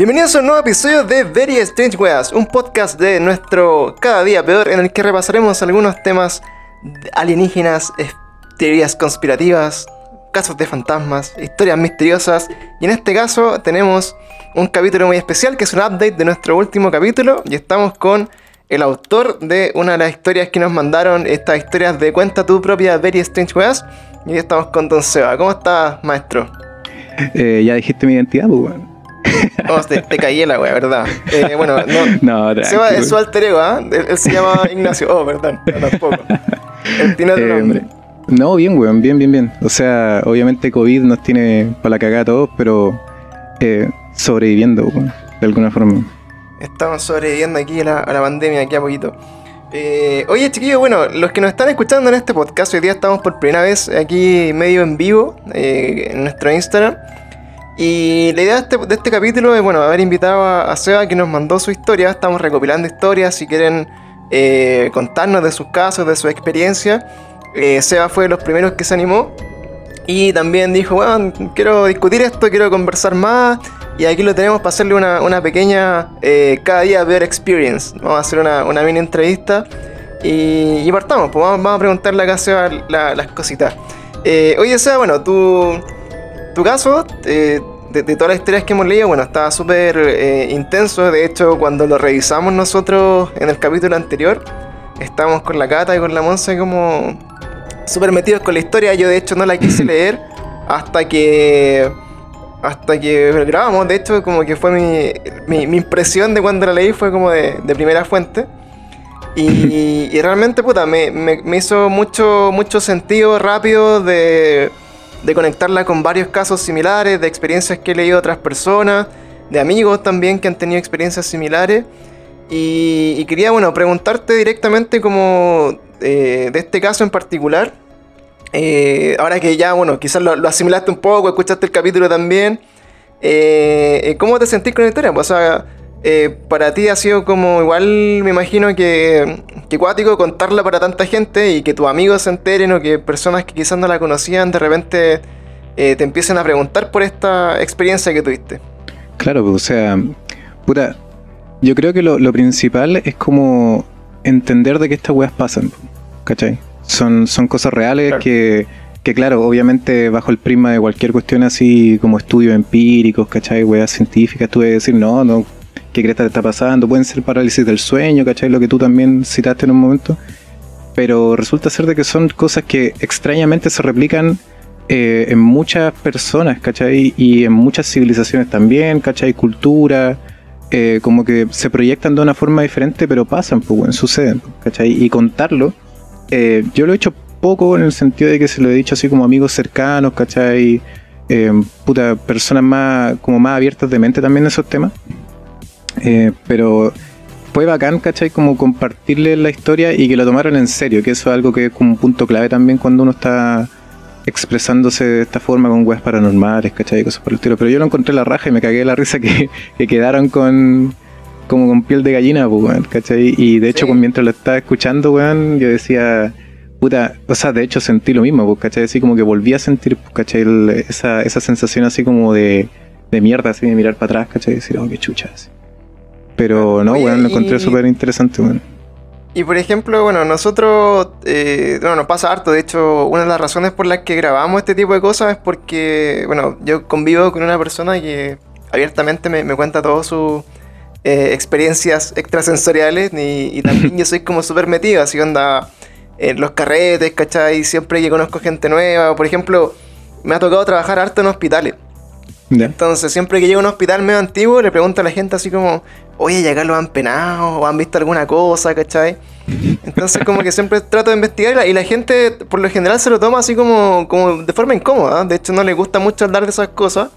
Bienvenidos a un nuevo episodio de Very Strange Weas, un podcast de nuestro Cada Día Peor en el que repasaremos algunos temas alienígenas, es- teorías conspirativas, casos de fantasmas, historias misteriosas y en este caso tenemos un capítulo muy especial que es un update de nuestro último capítulo y estamos con el autor de una de las historias que nos mandaron, estas historias de cuenta tu propia Very Strange Weas y hoy estamos con Don Seba. ¿Cómo estás, maestro? Eh, ya dijiste mi identidad, pues, weón. Oh, te, te caí la wea, ¿verdad? Eh, bueno, no, No, Seba tranqui, es su alter ego, ¿ah? Él, él se llama Ignacio. Oh, perdón, no, tampoco. Él tiene otro Eh, nombre. No, bien, weón, bien, bien, bien. O sea, obviamente COVID nos tiene para la cagada a todos, pero eh, sobreviviendo, weón, de alguna forma. Estamos sobreviviendo aquí a la, a la pandemia, aquí a poquito. Eh, oye, chiquillos, bueno, los que nos están escuchando en este podcast, hoy día estamos por primera vez aquí medio en vivo eh, en nuestro Instagram. Y la idea de este, de este capítulo es, bueno, haber invitado a, Seba que nos mandó su historia. Estamos recopilando historias, si quieren eh, contarnos de sus casos, de su experiencia. Eh, Seba fue de los primeros que se animó. Y también dijo, bueno, quiero discutir esto, quiero conversar más. Y aquí lo tenemos para hacerle una, una pequeña, eh, cada día ver experience. Vamos a hacer una, una mini entrevista. Y, partamos, pues vamos, a preguntarle acá a Seba la- las cositas. Eh, oye, Seba, bueno, tu, tu caso, de, de todas las historias que hemos leído, bueno, estaba súper eh, intenso. De hecho, cuando lo revisamos nosotros en el capítulo anterior, estábamos con la Cata y con la Monza como súper metidos con la historia. Yo, de hecho, no la quise leer hasta que. Hasta que grabamos. De hecho, como que fue mi, mi, mi impresión de cuando la leí, fue como de, de primera fuente. Y, y realmente, puta, me, me- me hizo mucho, mucho sentido rápido de, de conectarla con varios casos similares, de experiencias que he leído otras personas, de amigos también que han tenido experiencias similares. Y, y quería, bueno, preguntarte directamente como eh, de este caso en particular. Eh, ahora que ya, bueno, quizás lo, lo asimilaste un poco, escuchaste el capítulo también. eh, ¿Cómo te sentís con la historia? Pues, o sea, eh, para ti ha sido como igual, me imagino que, que cuático contarla para tanta gente y que tus amigos se enteren o que personas que quizás no la conocían de repente eh, te empiecen a preguntar por esta experiencia que tuviste. Claro, pues, o sea, puta, yo creo que lo, lo principal es como entender de que estas weas pasan, ¿cachai? Son, son cosas reales Claro. que, que, claro, obviamente bajo el prisma de cualquier cuestión así como estudios empíricos, ¿cachai? Weas científicas, tú debes decir, no, no, ¿qué crees que te está pasando? Pueden ser parálisis del sueño, ¿cachai? Lo que tú también citaste en un momento. Pero resulta ser de que son cosas que extrañamente se replican eh, en muchas personas, ¿cachai? Y en muchas civilizaciones también, ¿cachai? Cultura, eh, como que se proyectan de una forma diferente, pero pasan, pues, suceden, ¿cachai? Y contarlo, eh, yo lo he hecho poco en el sentido de que se lo he dicho así como amigos cercanos, ¿cachai? Puta, personas más, como más abiertas de mente también en esos temas. Eh, pero fue bacán, ¿cachai? Como compartirle la historia y que lo tomaran en serio, que eso es algo que es como un punto clave también cuando uno está expresándose de esta forma con weas paranormales, ¿cachai? Y cosas por el estilo. Pero yo lo encontré la raja y me cagué la risa que, que quedaron con como con piel de gallina, pues, weón, ¿cachai? Y de hecho, Sí. mientras lo estaba escuchando, weón, yo decía, puta, o sea, de hecho sentí lo mismo, pues, ¿cachai? Así como que volví a sentir, pues, ¿cachai? El- esa, esa sensación así como de, de mierda, así de mirar para atrás, ¿cachai? Y decir, oh, qué chucha, así. Pero no, Oye, weón, lo encontré y- súper interesante, weón. Y por ejemplo, bueno, nosotros, eh, bueno, nos pasa harto. De hecho, una de las razones por las que grabamos este tipo de cosas es porque, bueno, yo convivo con una persona que abiertamente me, me cuenta todas sus eh, experiencias extrasensoriales y, y también yo soy como súper metido, así onda en los carretes, ¿cachai? Siempre que conozco gente nueva, por ejemplo, me ha tocado trabajar harto en hospitales. Entonces, siempre que llego a un hospital medio antiguo, le pregunto a la gente así como, oye, ¿y acá lo han penado? ¿O han visto alguna cosa? ¿Cachai? Entonces, como que siempre trato de investigar y la, gente, por lo general, se lo toma así como, como de forma incómoda. De hecho, no le gusta mucho hablar de esas cosas.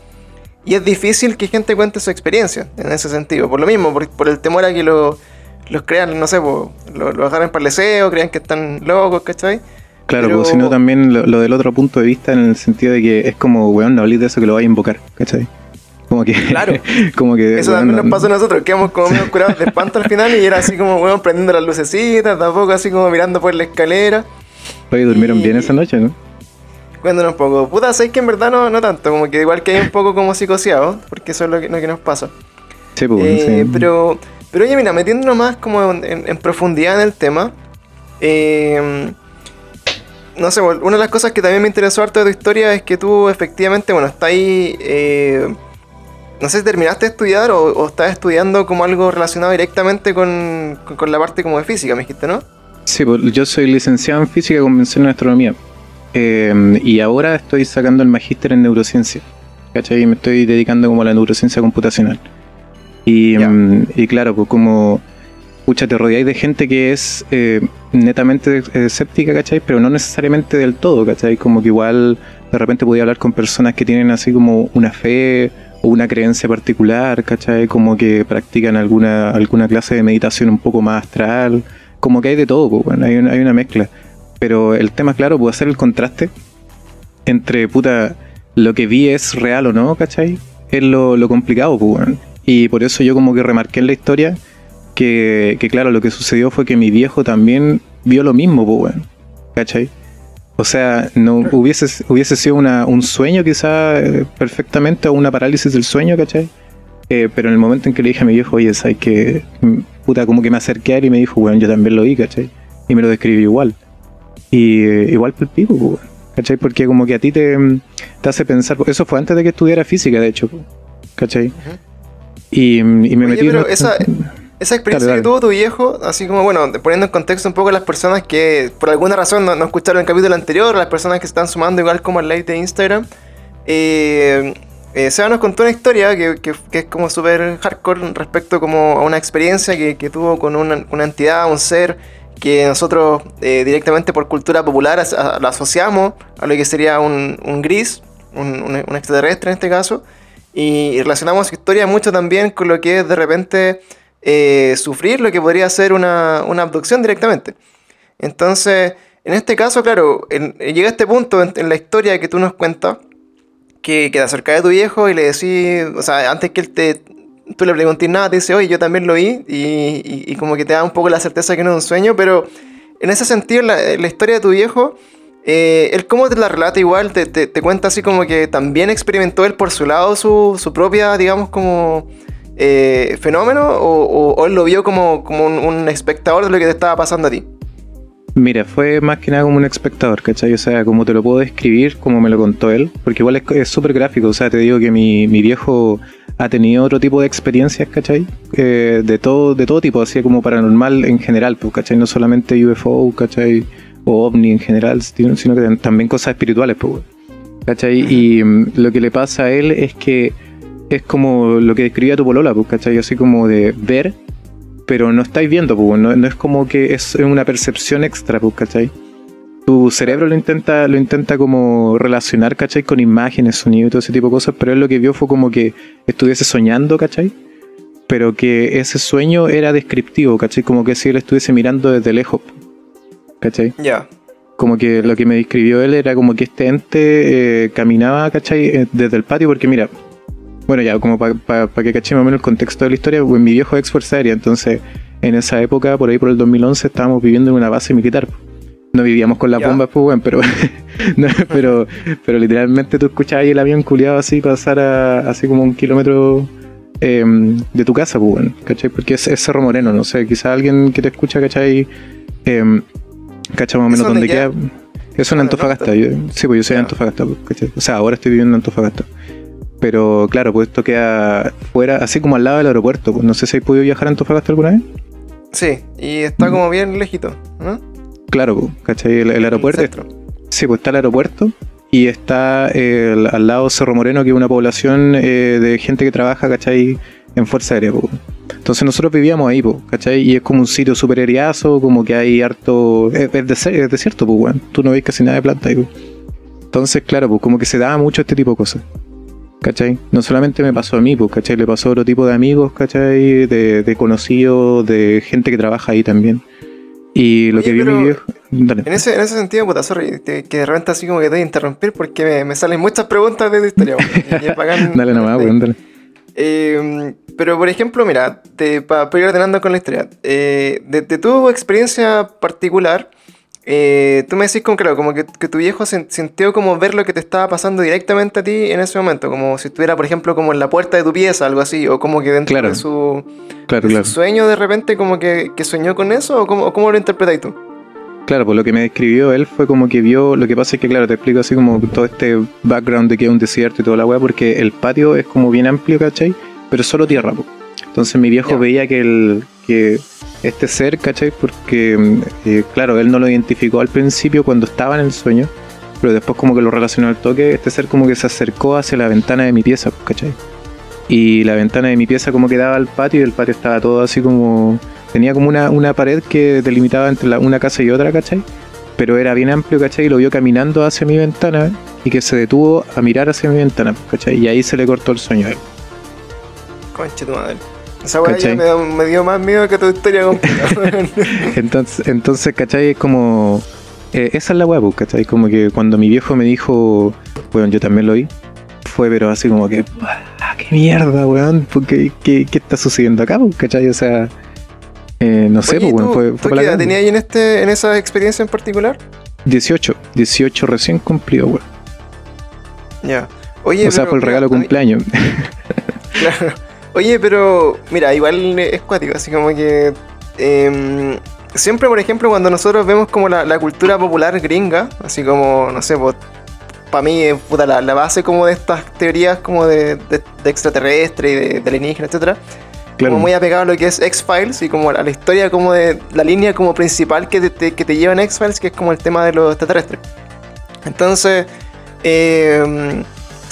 Y es difícil que gente cuente su experiencia en ese sentido. Por lo mismo, por, el temor a que lo- los crean, no sé, po, lo, lo agarren para el crean que están locos, ¿cachai? Claro, Pero- pues sino también lo, lo del otro punto de vista en el sentido de que es como, weón, no hablís de eso que lo vais a invocar, ¿cachai? Como que, Claro. como que, Eso también no- nos pasó a nosotros, quedamos como medio curados de espanto al final y era así como, weón, prendiendo las lucecitas, tampoco así como mirando por la escalera. Oye, durmieron y- bien esa noche, ¿no? Cuéntanos un poco. Puta, sé que en verdad no, no tanto, como que igual que hay un poco como psicoseado, porque eso es lo que, lo que nos pasa. Sí, pues, Eh, sí. pero, pero oye, mira, metiéndonos más como en, en profundidad en el tema, eh, no sé, una de las cosas que también me interesó harto de tu historia es que tú efectivamente, bueno, estás ahí, eh, no sé si terminaste de estudiar o, o estás estudiando como algo relacionado directamente con, con, con la parte como de física, me dijiste, ¿no? Sí, pues, yo soy licenciado en física con mención en astronomía. Eh, y ahora estoy sacando el magíster en neurociencia. ¿Cachai? Y me estoy dedicando como a la neurociencia computacional. Y, mm, y claro, pues como, pucha, te rodeáis de gente que es eh, netamente eh, escéptica, ¿cachai? Pero no necesariamente del todo, ¿cachai? Como que igual de repente podía hablar con personas que tienen así como una fe o una creencia particular, ¿cachai? Como que practican alguna, alguna clase de meditación un poco más astral. Como que hay de todo, pues, bueno, hay, una, hay una mezcla. Pero el tema, claro, puede hacer el contraste entre, puta, lo que vi es real o no, ¿cachai? Es lo, lo complicado, pues, bueno. Y por eso yo como que remarqué en la historia que, que, claro, lo que sucedió fue que mi viejo también vio lo mismo, pues, bueno. ¿Cachai? O sea, no hubiese, hubiese sido una, un sueño quizá eh, perfectamente o una parálisis del sueño, ¿cachai? Eh, pero en el momento en que le dije a mi viejo, oye, ¿sabes que Puta, como que me acerqué a él y me dijo, bueno, yo también lo vi, ¿cachai? Y me lo describió igual. Y eh, igual por el pico, pues, ¿cachai? Porque como que a ti te, te hace pensar, eso fue antes de que estudiara física, de hecho, ¿cachai? Y, y me Oye, metí... en pero otro- esa- Esa experiencia Dale, que tuvo tu viejo, así como, bueno, poniendo en contexto un poco a las personas que por alguna razón no, no escucharon el capítulo anterior, las personas que se están sumando igual como al live de Instagram, eh, eh, Seba nos contó una historia que, que- que es como súper hardcore respecto como a una experiencia que, que tuvo con una, una entidad, un ser que nosotros eh, directamente por cultura popular as- a- lo asociamos a lo que sería un, un gris, un, un- un extraterrestre en este caso, y relacionamos su historia mucho también con lo que es de repente eh, sufrir lo que podría ser una, una abducción directamente. Entonces, en este caso, claro, en- llega este punto en, la historia que tú nos cuentas, que, que te acercas de tu viejo y le decís, o sea, antes que él te, tú le preguntes nada, te dice, oye, yo también lo vi, y como que te da un poco la certeza que no es un sueño, pero en ese sentido, la, la historia de tu viejo, eh, él cómo te la relata igual, te, te- te cuenta así como que también experimentó él por su lado su, su propia, digamos, como eh, fenómeno, o, él lo vio como, como un, espectador de lo que te estaba pasando a ti. Mira, fue más que nada como un espectador, ¿cachai? O sea, como te lo puedo describir, como me lo contó él, porque igual es súper gráfico, o sea, te digo que mi, mi viejo ha tenido otro tipo de experiencias, ¿cachai? Eh, de, todo, de todo tipo, así como paranormal en general, pues, ¿cachai? No solamente UFO, ¿cachai? O ovni en general, sino que también cosas espirituales, pues. ¿cachai? Y mm, lo que le pasa a él es que es como lo que describía tu polola, pues, ¿cachai? Así como de ver pero no estáis viendo, pues, no, no es como que es una percepción extra, pues, ¿cachai? Tu cerebro lo intenta, lo intenta como relacionar, ¿cachai? Con imágenes, sonido y todo ese tipo de cosas, pero él lo que vio fue como que estuviese soñando, ¿cachai? Pero que ese sueño era descriptivo, ¿cachai? Como que si él estuviese mirando desde lejos, ¿cachai? Ya. Como que lo que me describió él era como que este ente eh, caminaba, ¿cachai? Eh, Desde el patio, porque mira, bueno, ya, como para que caché más o menos el contexto de la historia, pues mi viejo es ex fuerza aérea, entonces en esa época, por ahí por el 2011, estábamos viviendo en una base militar. No vivíamos con las bombas, pues, bueno, pero, no, pero, pero literalmente tú escuchabas ahí el avión culiado así pasar a, así como un kilómetro eh, de tu casa, pues, bueno, ¿cachai? Porque es, es Cerro Moreno, no sé, quizá alguien que te escucha, ¿cachai? Eh, ¿Cachai más o menos ¿Eso dónde queda? queda? Es en Ah, ¿en el Antofagasta. yo- sí, pues yo soy de. Antofagasta, ¿cachai? O sea, ahora estoy viviendo en Antofagasta. Pero claro, pues esto queda fuera, así como al lado del aeropuerto. Pues no sé si has podido viajar a Antofagasta alguna vez. Sí, y está como bien lejito, ¿no? Claro, pues, ¿cachai? El, el aeropuerto. Sí, pues está el aeropuerto y está el- al lado Cerro Moreno, que es una población eh, de gente que trabaja, ¿cachai? En Fuerza Aérea, pues. Entonces nosotros vivíamos ahí, pues, ¿cachai? Y es como un sitio súper areazo, como que hay harto... Es, es desierto, pues, weón. Tú no ves casi nada de planta ahí, pues. Entonces, claro, pues como que se daba mucho este tipo de cosas. ¿Cachai? No solamente me pasó a mí, pues, ¿cachai? Le pasó a otro tipo de amigos, ¿cachai? De, de conocidos, de gente que trabaja ahí también. Y lo Oye, que vio mi viejo... Dale. En ese, en ese sentido, puta, sorry, te- que de repente así como que te voy a interrumpir porque me, me salen muchas preguntas de tu historia. y bacán Dale nomás, ahí. weón, dale. Eh, pero por ejemplo, mira, para ir ordenando con la historia, eh, de, de tu experiencia particular, eh, tú me decís como, claro, como que, que tu viejo sintió como ver lo que te estaba pasando directamente a ti en ese momento, como si estuviera, por ejemplo, como en la puerta de tu pieza, algo así, o como que dentro Claro. de su, Claro, de claro. su sueño de repente como que, que soñó con eso, o cómo, lo interpretáis tú? Claro, pues lo que me describió él fue como que vio, lo que pasa es que claro, te explico así como todo este background de que es un desierto y toda la weá, porque el patio es como bien amplio, ¿cachai? Pero solo tierra, pues. Entonces mi viejo veía que el que este ser, ¿cachai? Porque, mm, eh, claro, él no lo identificó al principio cuando estaba en el sueño, pero después como que lo relacionó al toque, este ser como que se acercó hacia la ventana de mi pieza, ¿cachai? Y la ventana de mi pieza como que daba al patio y el patio estaba todo así como... Tenía como una, una pared que delimitaba entre una casa y otra, ¿cachai? Pero era bien amplio, ¿cachai? Y lo vio caminando hacia mi ventana y que se detuvo a mirar hacia mi ventana, ¿cachai? Y ahí se le cortó el sueño a él. Conche tu madre. Esa weá me, da- me dio más miedo que tu historia. Entonces, entonces ¿cachai? Es como... eh, esa es la hueá, pues, ¿cachai? Como que cuando mi viejo me dijo, bueno, yo también lo vi, fue pero así como que, "Ah, qué mierda, weón, ¿Por ¿qué, qué, qué está sucediendo acá, pues, ¿cachai? O sea, eh, no sé, pues, ¿y bueno, fue, ¿tú fue qué edad tenías ahí en, este, en esa experiencia en particular? 18, 18 recién cumplido, weón. Ya. Oye, O sea, pero, fue el regalo de cumpleaños. Claro. Oye, pero mira, igual es cuático, así como que em, siempre, por ejemplo, cuando nosotros vemos como la, la cultura popular gringa, así como, no sé, para mí, eh, puta, la, la base como de estas teorías como de, de, de extraterrestre y de, de alienígena, etcétera, Claro. como muy apegado a lo que es X-Files y como a la historia como de la línea como principal que te, que te lleva en X-Files, que es como el tema de los extraterrestres. Entonces, eh,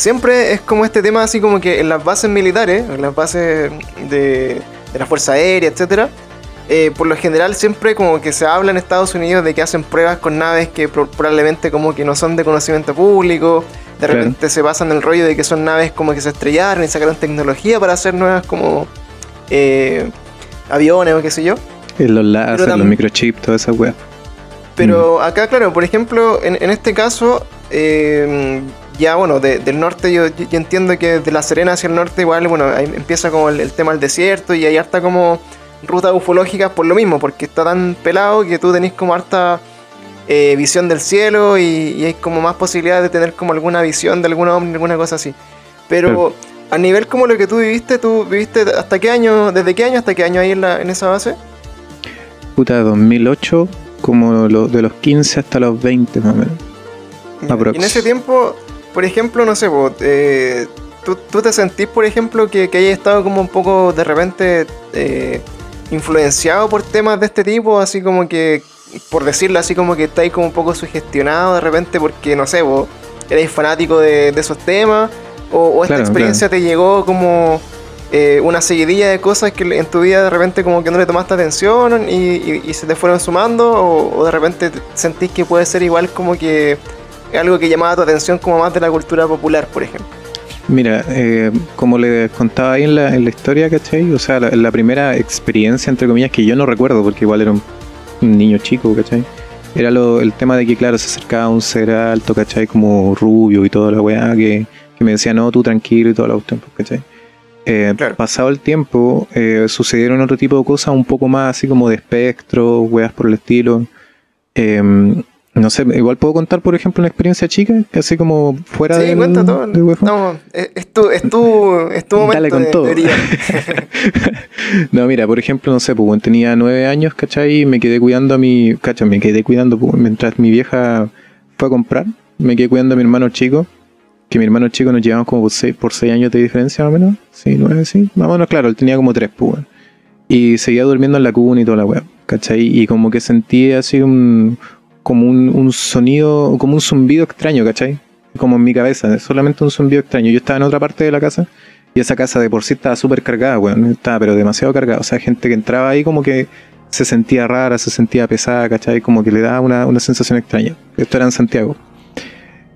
siempre es como este tema así como que en las bases militares, en las bases de, de la Fuerza Aérea, etcétera, eh, por lo general siempre como que se habla en Estados Unidos de que hacen pruebas con naves que pro- probablemente como que no son de conocimiento público, de repente se basan en el rollo de que son naves como que se estrellaron y sacaron tecnología para hacer nuevas como eh, aviones o qué sé yo. Eh, Los láser, los microchips, toda esa weá. Pero acá, claro, por ejemplo, en, en este caso, eh, ya bueno, de- del norte yo, yo entiendo que de La Serena hacia el norte igual, bueno, ahí empieza como el, el tema del desierto y hay harta como rutas ufológicas por lo mismo, porque está tan pelado que tú tenés como harta eh, visión del cielo y, y hay como más posibilidad de tener como alguna visión de alguna ovni, alguna cosa así. Pero a nivel como lo que tú viviste, tú viviste hasta qué año, desde qué año hasta qué año ahí en, la, en esa base? Puta, 2008, como lo- de los 15 hasta los 20 más o menos. Y en ese tiempo, por ejemplo, no sé, vos, eh, ¿tú, tú te sentís, por ejemplo, que, que hayas estado como un poco de repente eh, influenciado por temas de este tipo, así como que, por decirlo así, como que estáis como un poco sugestionado de repente porque, no sé, vos erais fanático de, de esos temas, o, o esta Claro, experiencia te llegó como eh, una seguidilla de cosas que en tu vida de repente como que no le tomaste atención y, y- y se te fueron sumando, o, o de repente te- sentís que puede ser igual como que algo que llamaba tu atención como más de la cultura popular, por ejemplo. Mira, eh, como les contaba ahí en la, en la historia, ¿cachai? O sea, la, la primera experiencia, entre comillas, que yo no recuerdo, porque igual era un, un niño chico, ¿cachai? Era lo, el tema de que, claro, se acercaba un ser alto, ¿cachai? Como rubio y toda la weá, que, que me decía, no, tú tranquilo y toda la cuestión, pues, ¿cachai? Eh, Claro. Pasado el tiempo, eh, sucedieron otro tipo de cosas un poco más así como de espectro, weas por el estilo. Eh, no sé, igual puedo contar, por ejemplo, una experiencia chica, que así como fuera Sí, del, cuenta todo. UFO. No, es, tu, es tu, es tu momento Dale con de todo. no, mira, por ejemplo, no sé, pues tenía nueve años, ¿cachai? Y me quedé cuidando a mi. ¿cachai? Me quedé cuidando pues, mientras mi vieja fue a comprar. Me quedé cuidando a mi hermano chico. Que mi hermano chico nos llevamos como por seis, por seis años de diferencia, más o menos. Sí, nueve, sí. Más o menos, claro, él tenía como tres, pues. Y seguía durmiendo en la cuna y toda la weá, ¿cachai? Y como que sentí así un. Como un, un sonido, como un zumbido extraño, ¿cachai? Como en mi cabeza, solamente un zumbido extraño. Yo estaba en otra parte de la casa y esa casa de por sí estaba súper cargada, weón. Estaba pero demasiado cargada. O sea, gente que entraba ahí como que se sentía rara, se sentía pesada, ¿cachai? Como que le daba una, una sensación extraña. Esto era en Santiago.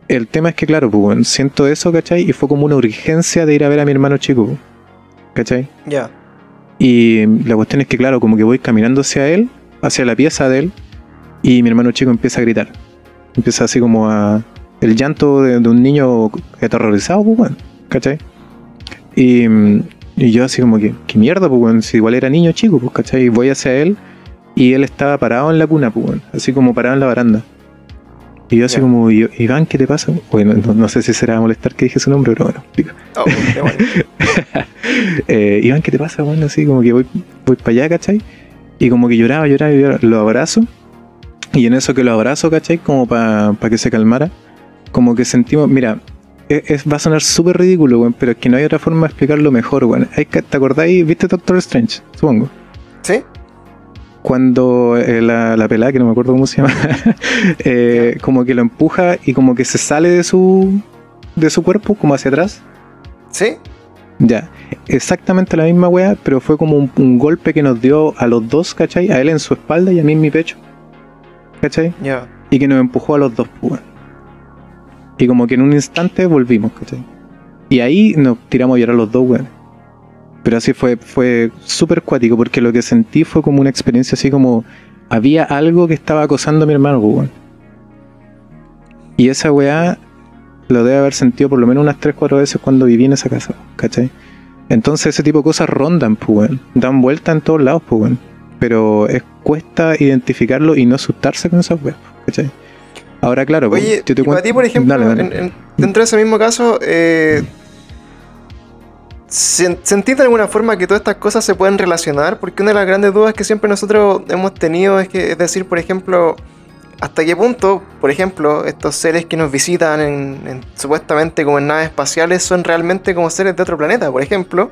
El tema es que, claro, pues, siento eso, ¿cachai? Y fue como una urgencia de ir a ver a mi hermano chico, ¿cachai? ya. Y la cuestión es que, claro, como que voy caminando hacia él, hacia la pieza de él, y mi hermano chico empieza a gritar. Empieza así como a. El llanto de, de un niño aterrorizado, pues, weón, ¿cachai? Y, y yo así como que, ¿qué mierda, pues, weón? Si igual era niño chico, pues, ¿cachai? Y voy hacia él Y él estaba parado en la cuna, pues, weón, así como parado en la baranda. Y yo así Ya. como, Iván, ¿qué te pasa? Bueno, no, no sé si será molestar que dije su nombre, pero bueno, explica. Oh, bueno. eh, Iván, ¿qué te pasa, bueno? Así como que voy, voy para allá, ¿cachai? Y como que lloraba, lloraba, lloraba, lo abrazo. Y en eso que lo abrazo, ¿cachai? Como para que se calmara. Como que sentimos, mira, es, es- va a sonar súper ridículo, weón, pero es que no hay otra forma de explicarlo mejor, weón. ¿Te acordáis? ¿Viste Doctor Strange? Supongo. ¿Sí? Cuando eh, la, la pelada, que no me acuerdo cómo se llama, eh, como que lo empuja y como que se sale de su, de su cuerpo, como hacia atrás. ¿Sí? Ya, exactamente la misma weá, pero fue como un, un golpe que nos dio a los dos, ¿cachai? A él en su espalda y a mí en mi pecho. ¿Cachai? Y que nos empujó a los dos, pues. Y como que en un instante volvimos, ¿cachai? Y ahí nos tiramos a llorar los dos, weón. Pero así fue, fue súper cuático, porque lo que sentí fue como una experiencia así como... Había algo que estaba acosando a mi hermano, pues, weón. Y esa weá lo debe haber sentido por lo menos unas 3-4 veces cuando viví en esa casa, ¿cachai? Entonces ese tipo de cosas rondan, pues, weón. Dan vuelta en todos lados, pues, weón. Pero es, cuesta identificarlo y no asustarse con esas weas, ¿cachai? Ahora, claro, pues, Oye, yo te y para cuento- ti, por ejemplo, Dale, dale. en- en- dentro de ese mismo caso, eh, sen- ¿sentís de alguna forma que todas estas cosas se pueden relacionar? Porque una de las grandes dudas que siempre nosotros hemos tenido es que, es decir, por ejemplo, hasta qué punto, por ejemplo, estos seres que nos visitan en, en- supuestamente como en naves espaciales son realmente como seres de otro planeta, por ejemplo.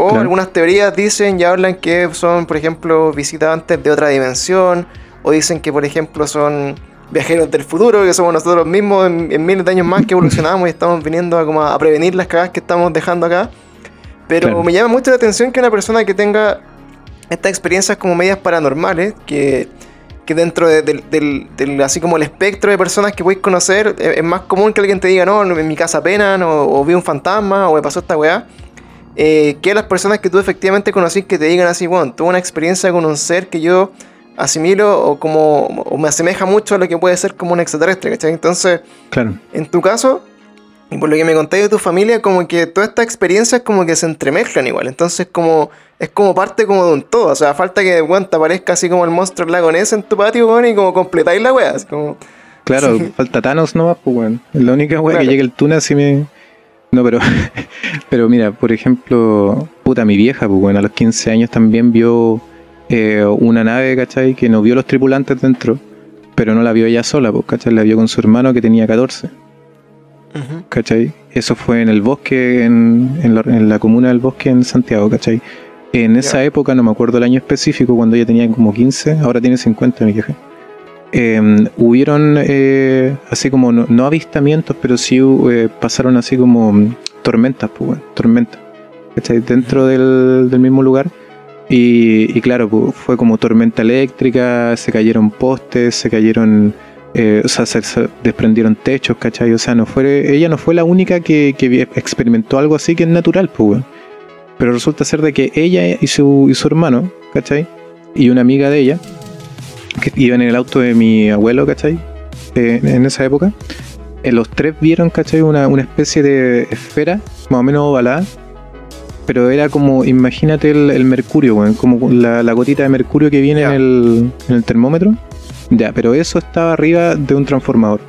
O Claro. algunas teorías dicen y hablan que son, por ejemplo, visitantes de otra dimensión. O dicen que, por ejemplo, son viajeros del futuro, que somos nosotros mismos en, en miles de años más que evolucionamos y estamos viniendo a, como a, prevenir las cagadas que estamos dejando acá. Pero Claro. me llama mucho la atención que una persona que tenga estas experiencias como medias paranormales, que, que dentro de- del, así como el espectro de personas que podéis conocer, eh, es, más común que alguien te diga, no, en mi casa penan, o, o vi un fantasma, o me pasó esta weá, eh, que las personas que tú efectivamente conocís que te digan así, bueno, tuve una experiencia con un ser que yo asimilo o como o me asemeja mucho a lo que puede ser como un extraterrestre, ¿cachai? Entonces, Claro, en tu caso, y por lo que me contáis de tu familia, como que todas estas experiencias como que se entremezclan igual. Entonces como es como parte como de un todo. O sea, falta que weón, te aparezca así como el monstruo del lago Ness en tu patio, weón, y como completáis la wea. Así como, claro, Sí. falta Thanos nomás, pues, weón. La única wea Claro. que llegue el Tuna si me... No, pero... pero mira, por ejemplo, puta, mi vieja, pues, weón, a los 15 años también vio eh, una nave, ¿cachai? Que no vio los tripulantes dentro, pero no la vio ella sola, pues, ¿cachai? La vio con su hermano que tenía 14. Ujú. ¿cachai? Eso fue en el bosque, en, en la, en la comuna del bosque en Santiago, ¿cachai? En esa época, no me acuerdo el año específico, cuando ella tenía como 15, ahora tiene 50 mi vieja. Eh, hubieron eh, así como, no, no avistamientos, pero sí eh, pasaron así como tormentas, pues, bueno, tormentas, ¿cachai? Dentro del, del mismo lugar. Y, y claro, pues, fue como tormenta eléctrica, se cayeron postes, se cayeron eh, o sea, se, se desprendieron techos, ¿cachai? O sea, no fue, ella no fue la única que, experimentó algo así que es natural, pues. Pero resulta ser de que ella y su, y su hermano, ¿cachai? Y una amiga de ella, que iban en el auto de mi abuelo, ¿cachai? Eh, en esa época, eh, los tres vieron, ¿cachai? Una, una especie de esfera, más o menos ovalada, pero era como, imagínate el, el mercurio, weón, como la, la gotita de mercurio que viene en, el, en el termómetro. Ya, pero eso estaba arriba de un transformador.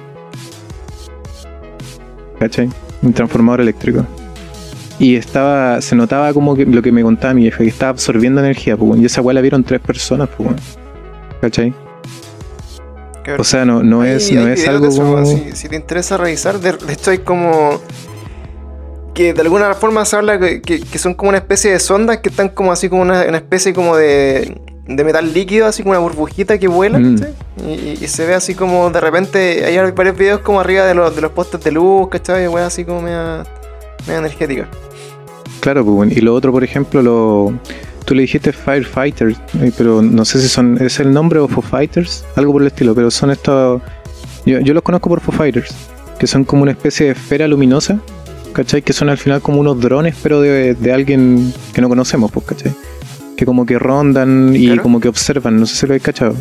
¿Cachai? Un transformador eléctrico. Y estaba, se notaba como que lo que me contaba mi vieja, que estaba absorbiendo energía, pues, y esa weá la vieron tres personas, pues. ¿Cachai? O sea, no, no Hay- es, no es algo eso, como... Si, si te interesa revisar, de, de hecho hay como... Que de alguna forma se habla que, que- que son como una especie de sondas que están como así como una, una especie como de, de metal líquido, así como una burbujita que vuela. Mm. ¿cachai? Y, y- y se ve así como de repente, hay varios videos como arriba de los, de los postes de luz, ¿cachai? Weá así como media, media energética. Claro, pues, y lo otro, por ejemplo, lo... Tú le dijiste Firefighters, eh, pero no sé si son... ¿Es el nombre o Foo Fighters? Algo por el estilo, pero son estos... Yo, yo los conozco por Foo Fighters, que son como una especie de esfera luminosa, ¿cachai? Que son al final como unos drones, pero de, de alguien que no conocemos, pues, ¿cachai? Que como que rondan y Claro. como que observan, no sé si lo habéis cachado.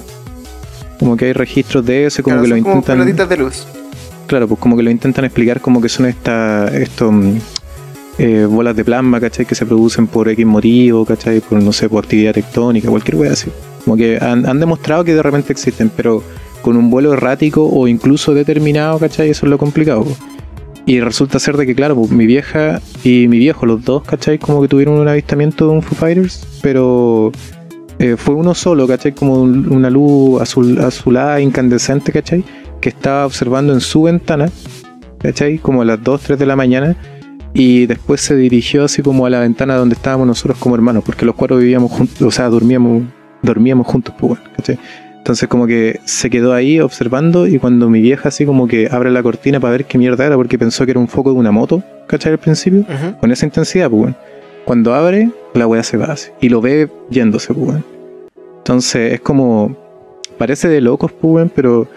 Como que hay registros de eso como Claro, que lo son como intentan... pelotitas de luz. Claro, pues como que lo intentan explicar como que son esta, estos mm, eh, bolas de plasma, ¿cachai? Que se producen por X motivo, ¿cachai? Por, no sé, por actividad tectónica, cualquier wea así. Como que han, demostrado que de repente existen, pero con un vuelo errático o incluso determinado, ¿cachai? Eso es lo complicado. Y resulta ser de que, claro, mi vieja y mi viejo, los dos, ¿cachai? Como que tuvieron un avistamiento de un Foo Fighters, pero eh, fue uno solo, ¿cachai? Como un- una luz azul, azulada, incandescente, ¿cachai? Que estaba observando en su ventana, ¿cachai? Como a las 2, 3 de la mañana. Y después se dirigió así como a la ventana donde estábamos nosotros como hermanos, porque los cuatro vivíamos juntos, o sea, dormíamos, dormíamos juntos, pues, bueno, ¿cachai? Entonces como que se quedó ahí observando y cuando mi vieja así como que abre la cortina para ver qué mierda era porque pensó que era un foco de una moto, ¿cachai? Al principio, con esa intensidad, pues bueno. Cuando abre, la weá se va así y lo ve yéndose, pues bueno. Entonces es como, parece de locos, pues bueno, pero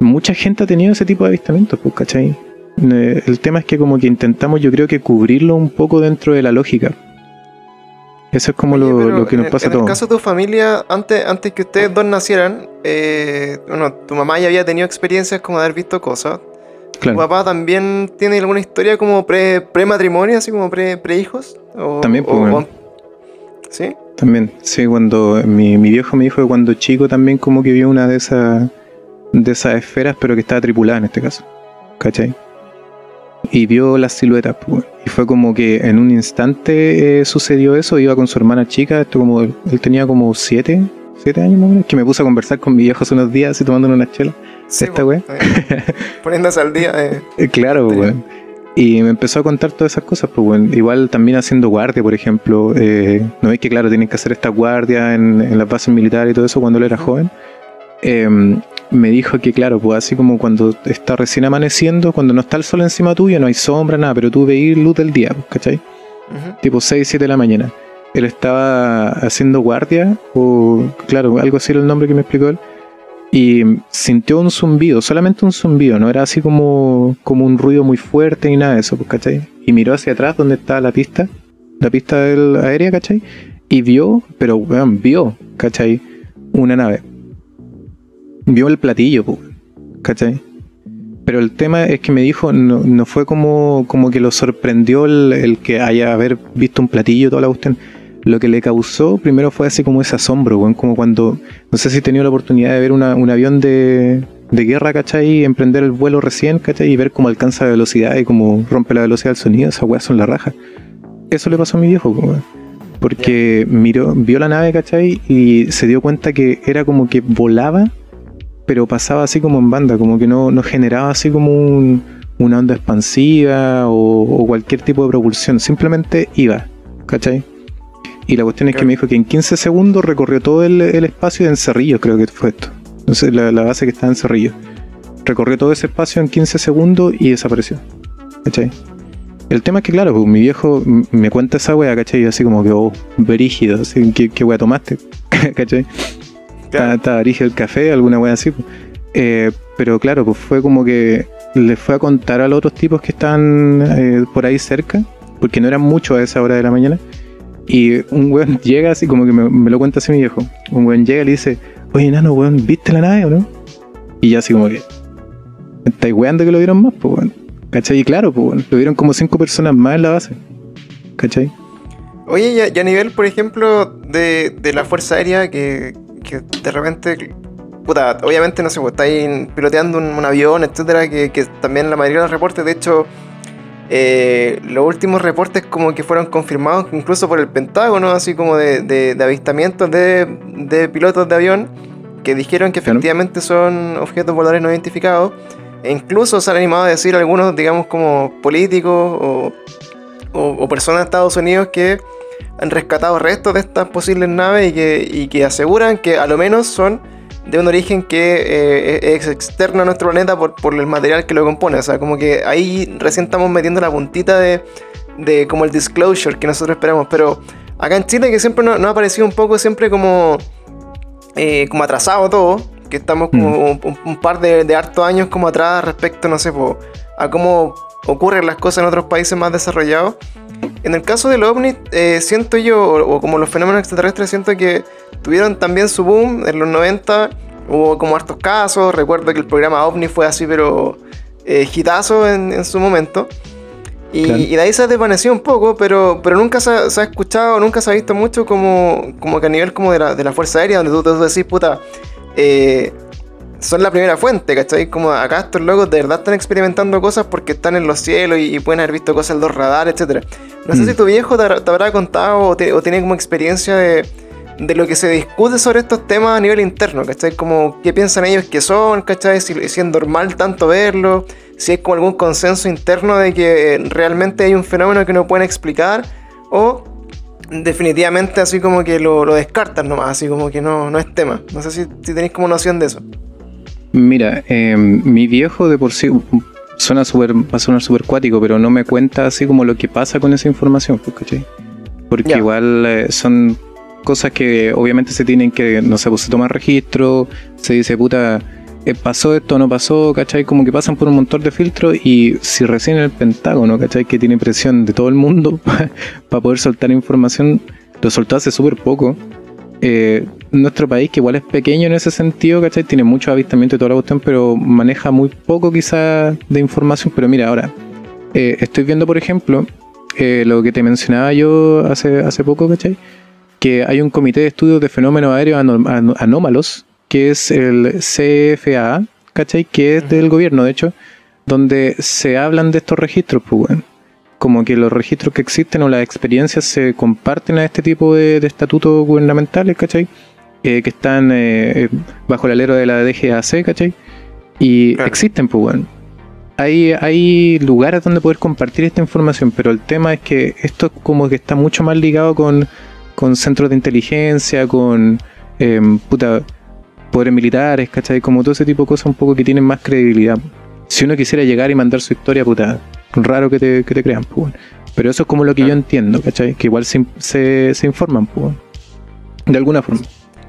mucha gente ha tenido ese tipo de avistamientos, pues, ¿cachai? Eh, El tema es que como que intentamos yo creo que cubrirlo un poco dentro de la lógica. Eso es como Oye, lo, lo que nos pasa a En el todos. caso de tu familia, antes, antes que ustedes dos nacieran, eh, bueno, tu mamá ya había tenido experiencias como de haber visto cosas. ¿Tu papá también tiene alguna historia como pre- pre-matrimonio, así como pre- pre-hijos? O- También, pues, o- bueno. o- ¿Sí? También, sí, cuando mi, mi viejo me dijo que cuando chico también como que vio una de esas de esas esferas, pero que estaba tripulada en este caso. ¿Cachai? Y vio las siluetas, pues, bueno. y fue como que en un instante eh, sucedió eso, iba con su hermana chica, esto como él tenía como siete, siete años más o menos, que me puse a conversar con mi viejo hace unos días, así tomando una chela. Sí, Esta pues, eh, Poniéndose al día. eh. Eh, Claro, Sí. weón. Y me empezó a contar todas esas cosas, pues, weón. Igual también haciendo guardia, por ejemplo. eh, no es que, claro, tienen que hacer esta guardia en, en las bases militares y todo eso cuando él era joven. Eh, me dijo que, claro, pues así como cuando está recién amaneciendo, cuando no está el sol encima tuyo, no hay sombra, nada, pero tú veis luz del día, pues, ¿cachai? Ujú. Tipo 6, 7 de la mañana. Él estaba haciendo guardia, o claro, algo así era el nombre que me explicó él. Y sintió un zumbido, solamente un zumbido, no era así como, como un ruido muy fuerte ni nada de eso, pues, ¿cachai? Y miró hacia atrás donde estaba la pista, la pista del aérea, ¿cachai? Y vio, pero weón, vio, ¿cachai? Una nave. Vio el platillo, ¿cachai? Pero el tema es que me dijo, no, no fue como, como que lo sorprendió el, el que haya haber visto un platillo, toda la cuestión. Lo que le causó primero fue así como ese asombro, weón, como cuando, no sé si he tenido la oportunidad de ver una- un avión de, de guerra, ¿cachai? Emprender el vuelo recién, ¿cachai? Y ver cómo alcanza la velocidad y cómo rompe la velocidad del sonido, esas weas son la raja. Eso le pasó a mi viejo, weón. Porque miró, vio la nave, ¿cachai? Y se dio cuenta que era como que volaba, pero pasaba así como en banda, como que no, no generaba así como un- una onda expansiva o, o cualquier tipo de propulsión, simplemente iba, ¿cachai? Y la cuestión es que me dijo que en 15 segundos recorrió todo el, el espacio de Encerrillos, creo que fue esto. Entonces la, la base que está en Cerrillos. Recorrió todo ese espacio en 15 segundos y desapareció. ¿Cachai? El tema es que, claro, pues, mi viejo me cuenta esa wea, ¿cachai? Y así como que, oh, verígido, así, ¿qué, qué wea tomaste? ¿Cachai? Claro. Estaba rígido el café, alguna wea así. Eh, pero claro, pues fue como que le fue a contar a los otros tipos que están eh, por ahí cerca, porque no eran muchos a esa hora de la mañana. Y un weón llega así, como que me, me lo cuenta así mi viejo. Un weón llega y le dice, oye, nano, weón, ¿viste la nave o no? Y ya así como que, ¿estáis weando que lo vieron más? Pues weón. ¿Cachai? Y claro, pues weón, lo vieron como cinco personas más en la base. ¿Cachai? Oye, y a, y a nivel, por ejemplo, de, de la Fuerza Aérea, que, que de repente, puta, obviamente, no sé, pues, estáis piloteando un, un avión, etcétera, que, que también la mayoría de los reportes, de hecho, eh, los últimos reportes como que fueron confirmados incluso por el Pentágono, así como de, de- de avistamientos de, de pilotos de avión, que dijeron que efectivamente son objetos voladores no identificados. E incluso se han animado a decir algunos, digamos, como políticos o, o- o personas de Estados Unidos que han rescatado restos de estas posibles naves y que, y que aseguran que a lo menos son de un origen que eh, es externo a nuestro planeta por, por el material que lo compone. O sea, como que ahí recién estamos metiendo la puntita de, de como el disclosure que nosotros esperamos. Pero acá en Chile que siempre nos, nos ha parecido un poco siempre como, eh, como atrasado todo. Que estamos como un, un- un par de, de hartos años como atrás respecto, no sé, po, a cómo ocurren las cosas en otros países más desarrollados. En el caso del ovni, eh, siento yo, o, o como los fenómenos extraterrestres, siento que tuvieron también su boom en los 90. Hubo como hartos casos. Recuerdo que el programa OVNI fue así, pero eh, hitazo en, en su momento. Y, de ahí se ha desvanecido un poco, pero, pero nunca se ha, escuchado, nunca se ha visto mucho como, como que a nivel como de la, de la Fuerza Aérea, donde tú, tú decís, puta, eh, son la primera fuente, ¿cachai? Como acá estos locos de verdad están experimentando cosas porque están en los cielos y, pueden haber visto cosas en los radares, etc. No sé mm. si tu viejo te, habrá contado o, tiene como experiencia de, de, lo que se discute sobre estos temas a nivel interno, ¿cachai? Como qué piensan ellos que son, ¿cachai? Si, si es normal tanto verlo, si hay como algún consenso interno de que realmente hay un fenómeno que no pueden explicar o definitivamente así como que lo, lo descartan nomás, así como que no, no es tema. No sé si, si tenéis como noción de eso. Mira, em, mi viejo de por sí suena super, va a sonar súper cuático, pero no me cuenta así como lo que pasa con esa información, pues, ¿cachai? Porque igual eh, son cosas que obviamente se tienen que, no sé, pues se toma registro, se dice, puta, eh, pasó esto, no pasó, ¿cachai? Como que pasan por un montón de filtros y si recién el Pentágono, ¿cachai? Que tiene presión de todo el mundo para poder soltar información, lo soltó hace súper poco. Eh, nuestro país, que igual es pequeño en ese sentido, ¿cachai? Tiene mucho avistamiento y toda la cuestión, pero maneja muy poco quizás de información. Pero mira, ahora, eh, estoy viendo, por ejemplo, eh, lo que te mencionaba yo hace, hace poco, ¿cachai? Que hay un comité de estudios de fenómenos aéreos anómalos, que es el CFA, ¿cachai? Que es del gobierno, de hecho, donde se hablan de estos registros, pues, bueno como que los registros que existen o las experiencias se comparten a este tipo de, estatutos gubernamentales, ¿cachai? Eh, que están eh, eh, bajo el alero de la DGAC, ¿cachai? Y existen, pues bueno. Hay, hay lugares donde poder compartir esta información, pero el tema es que esto como que está mucho más ligado con, con centros de inteligencia, con em, puta, poderes militares, ¿cachai? Como todo ese tipo de cosas un poco que tienen más credibilidad. Si uno quisiera llegar y mandar su historia, puta, raro que te, que te crean, pues. Pero eso es como lo que yo entiendo, ¿cachai? Que igual se, se, informan, pues. De alguna forma.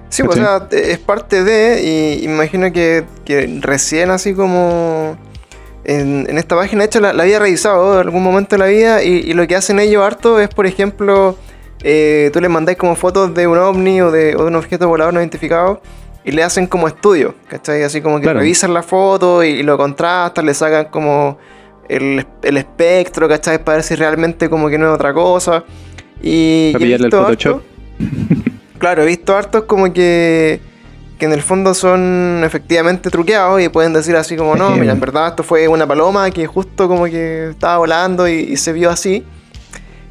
Sí, pues, o sea, es parte de, y imagino que, que recién así como en, en, esta página, de hecho la, había revisado en algún momento de la vida, y, lo que hacen ellos harto es, por ejemplo, eh, tú les mandáis como fotos de un ovni o de, un objeto volador no identificado, y le hacen como estudio, ¿cachai? Así como que revisan la foto y, y, lo contrastan, le sacan como el, espectro, ¿cachai? Para ver si realmente como que no es otra cosa. Y, Para el Photoshop. Claro, he visto hartos como que, que en el fondo son efectivamente truqueados y pueden decir así como, no, mira, en verdad esto fue una paloma que justo como que estaba volando y, se vio así.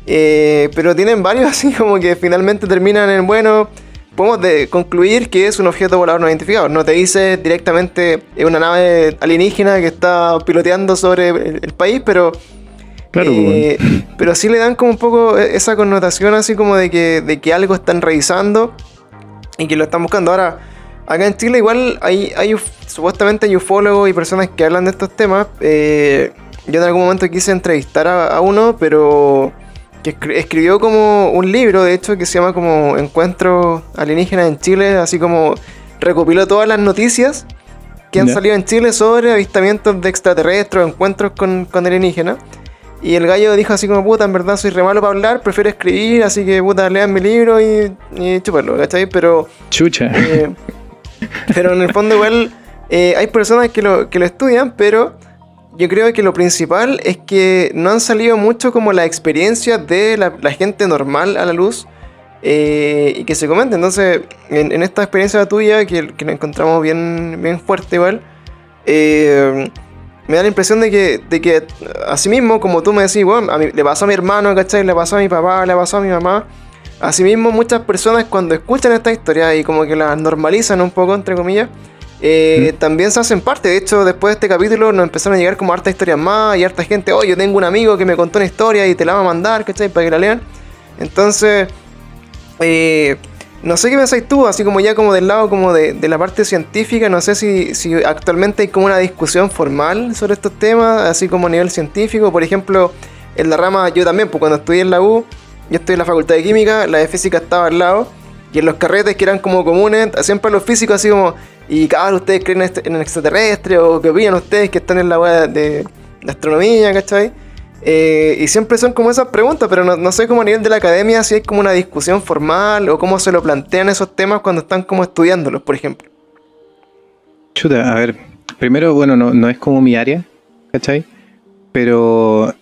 Eh, pero tienen varios así como que finalmente terminan en, bueno, podemos concluir que es un objeto volador no identificado. No te dice directamente es una nave alienígena que está piloteando sobre el, país, pero. Claro, eh, pero sí le dan como un poco e, esa connotación así como de que, de que algo están revisando y que lo están buscando. Ahora, acá en Chile igual hay, hay supuestamente hay ufólogos y personas que hablan de estos temas. Eh, yo en algún momento quise entrevistar a uno, pero que escribió como un libro, de hecho, que se llama como Encuentros alienígenas en Chile, así como recopiló todas las noticias que han salido en Chile sobre avistamientos de extraterrestres, encuentros con, alienígenas. Y el gallo dijo así como, puta, en verdad soy re malo para hablar, prefiero escribir, así que puta, lean mi libro y, y chúpalo, ¿cachai? Pero... Chucha. Eh, pero en el fondo igual eh, hay personas que lo, que lo estudian, pero yo creo que lo principal es que no han salido mucho como la experiencia de la, gente normal a la luz eh, y que se comente. Entonces, en, esta experiencia tuya, que, que la encontramos bien, bien fuerte igual, eh, me da la impresión de que, de que así mismo, como tú me decís, bueno, a mí, le pasó a mi hermano, ¿cachai? Le pasó a mi papá, le pasó a mi mamá. Asimismo, muchas personas cuando escuchan esta historia y como que la normalizan un poco, entre comillas, eh, también se hacen parte. De hecho, después de este capítulo nos empezaron a llegar como hartas historias más y harta gente, oh, yo tengo un amigo que me contó una historia y te la va a mandar, ¿cachai? Para que la lean. Entonces, eh, no sé qué pensáis tú, así como ya como del lado como de, la parte científica, no sé si, si, actualmente hay como una discusión formal sobre estos temas, así como a nivel científico. Por ejemplo, en la rama, yo también, pues cuando estudié en la U, yo estoy en la facultad de química, la de física estaba al lado, y en los carretes que eran como comunes, siempre los físicos así como y cada ustedes creen en el extraterrestre o qué opinan ustedes que están en la web de, astronomía, ¿cachai? Eh, y siempre son como esas preguntas, pero no, sé cómo a nivel de la academia si hay como una discusión formal o cómo se lo plantean esos temas cuando están como estudiándolos, por ejemplo. Chuta, a ver, primero, bueno, no, no es como mi área, ¿cachai? Pero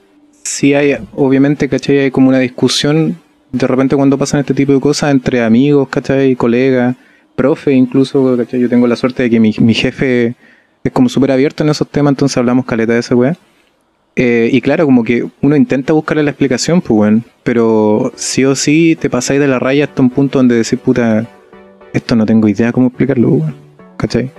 sí hay, obviamente, ¿cachai? Hay como una discusión de repente cuando pasan este tipo de cosas entre amigos, ¿cachai? Colegas, profe incluso, ¿cachai? Yo tengo la suerte de que mi, mi jefe es como súper abierto en esos temas, entonces hablamos caleta de esa weá. Eh, y claro, como que uno intenta buscarle la explicación, pues bueno, pero sí o sí te pasáis de la raya hasta un punto donde decís, puta, esto no tengo idea cómo explicarlo. ¿Cachai?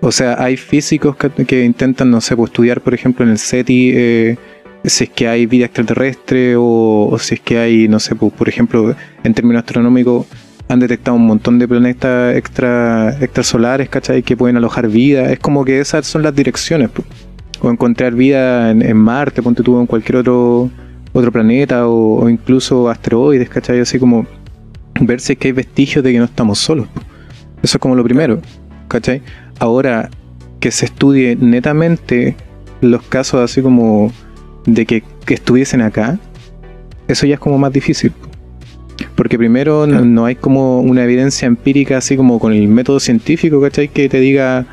O sea, hay físicos que, intentan, no sé, pues estudiar, por ejemplo, en el SETI, eh, si es que hay vida extraterrestre o, si es que hay, no sé, pues, por ejemplo, en términos astronómicos, han detectado un montón de planetas extra, extrasolares, ¿cachai? Que pueden alojar vida. Es como que esas son las direcciones, pues o encontrar vida en, Marte, ponte tú en cualquier otro, otro planeta o, incluso asteroides, ¿cachai? Así como ver si es que hay vestigios de que no estamos solos. Eso es como lo primero, ¿cachai? Ahora, que se estudie netamente los casos así como de que, estuviesen acá, eso ya es como más difícil. Porque primero no, no, hay como una evidencia empírica así como con el método científico, ¿cachai? Que te diga,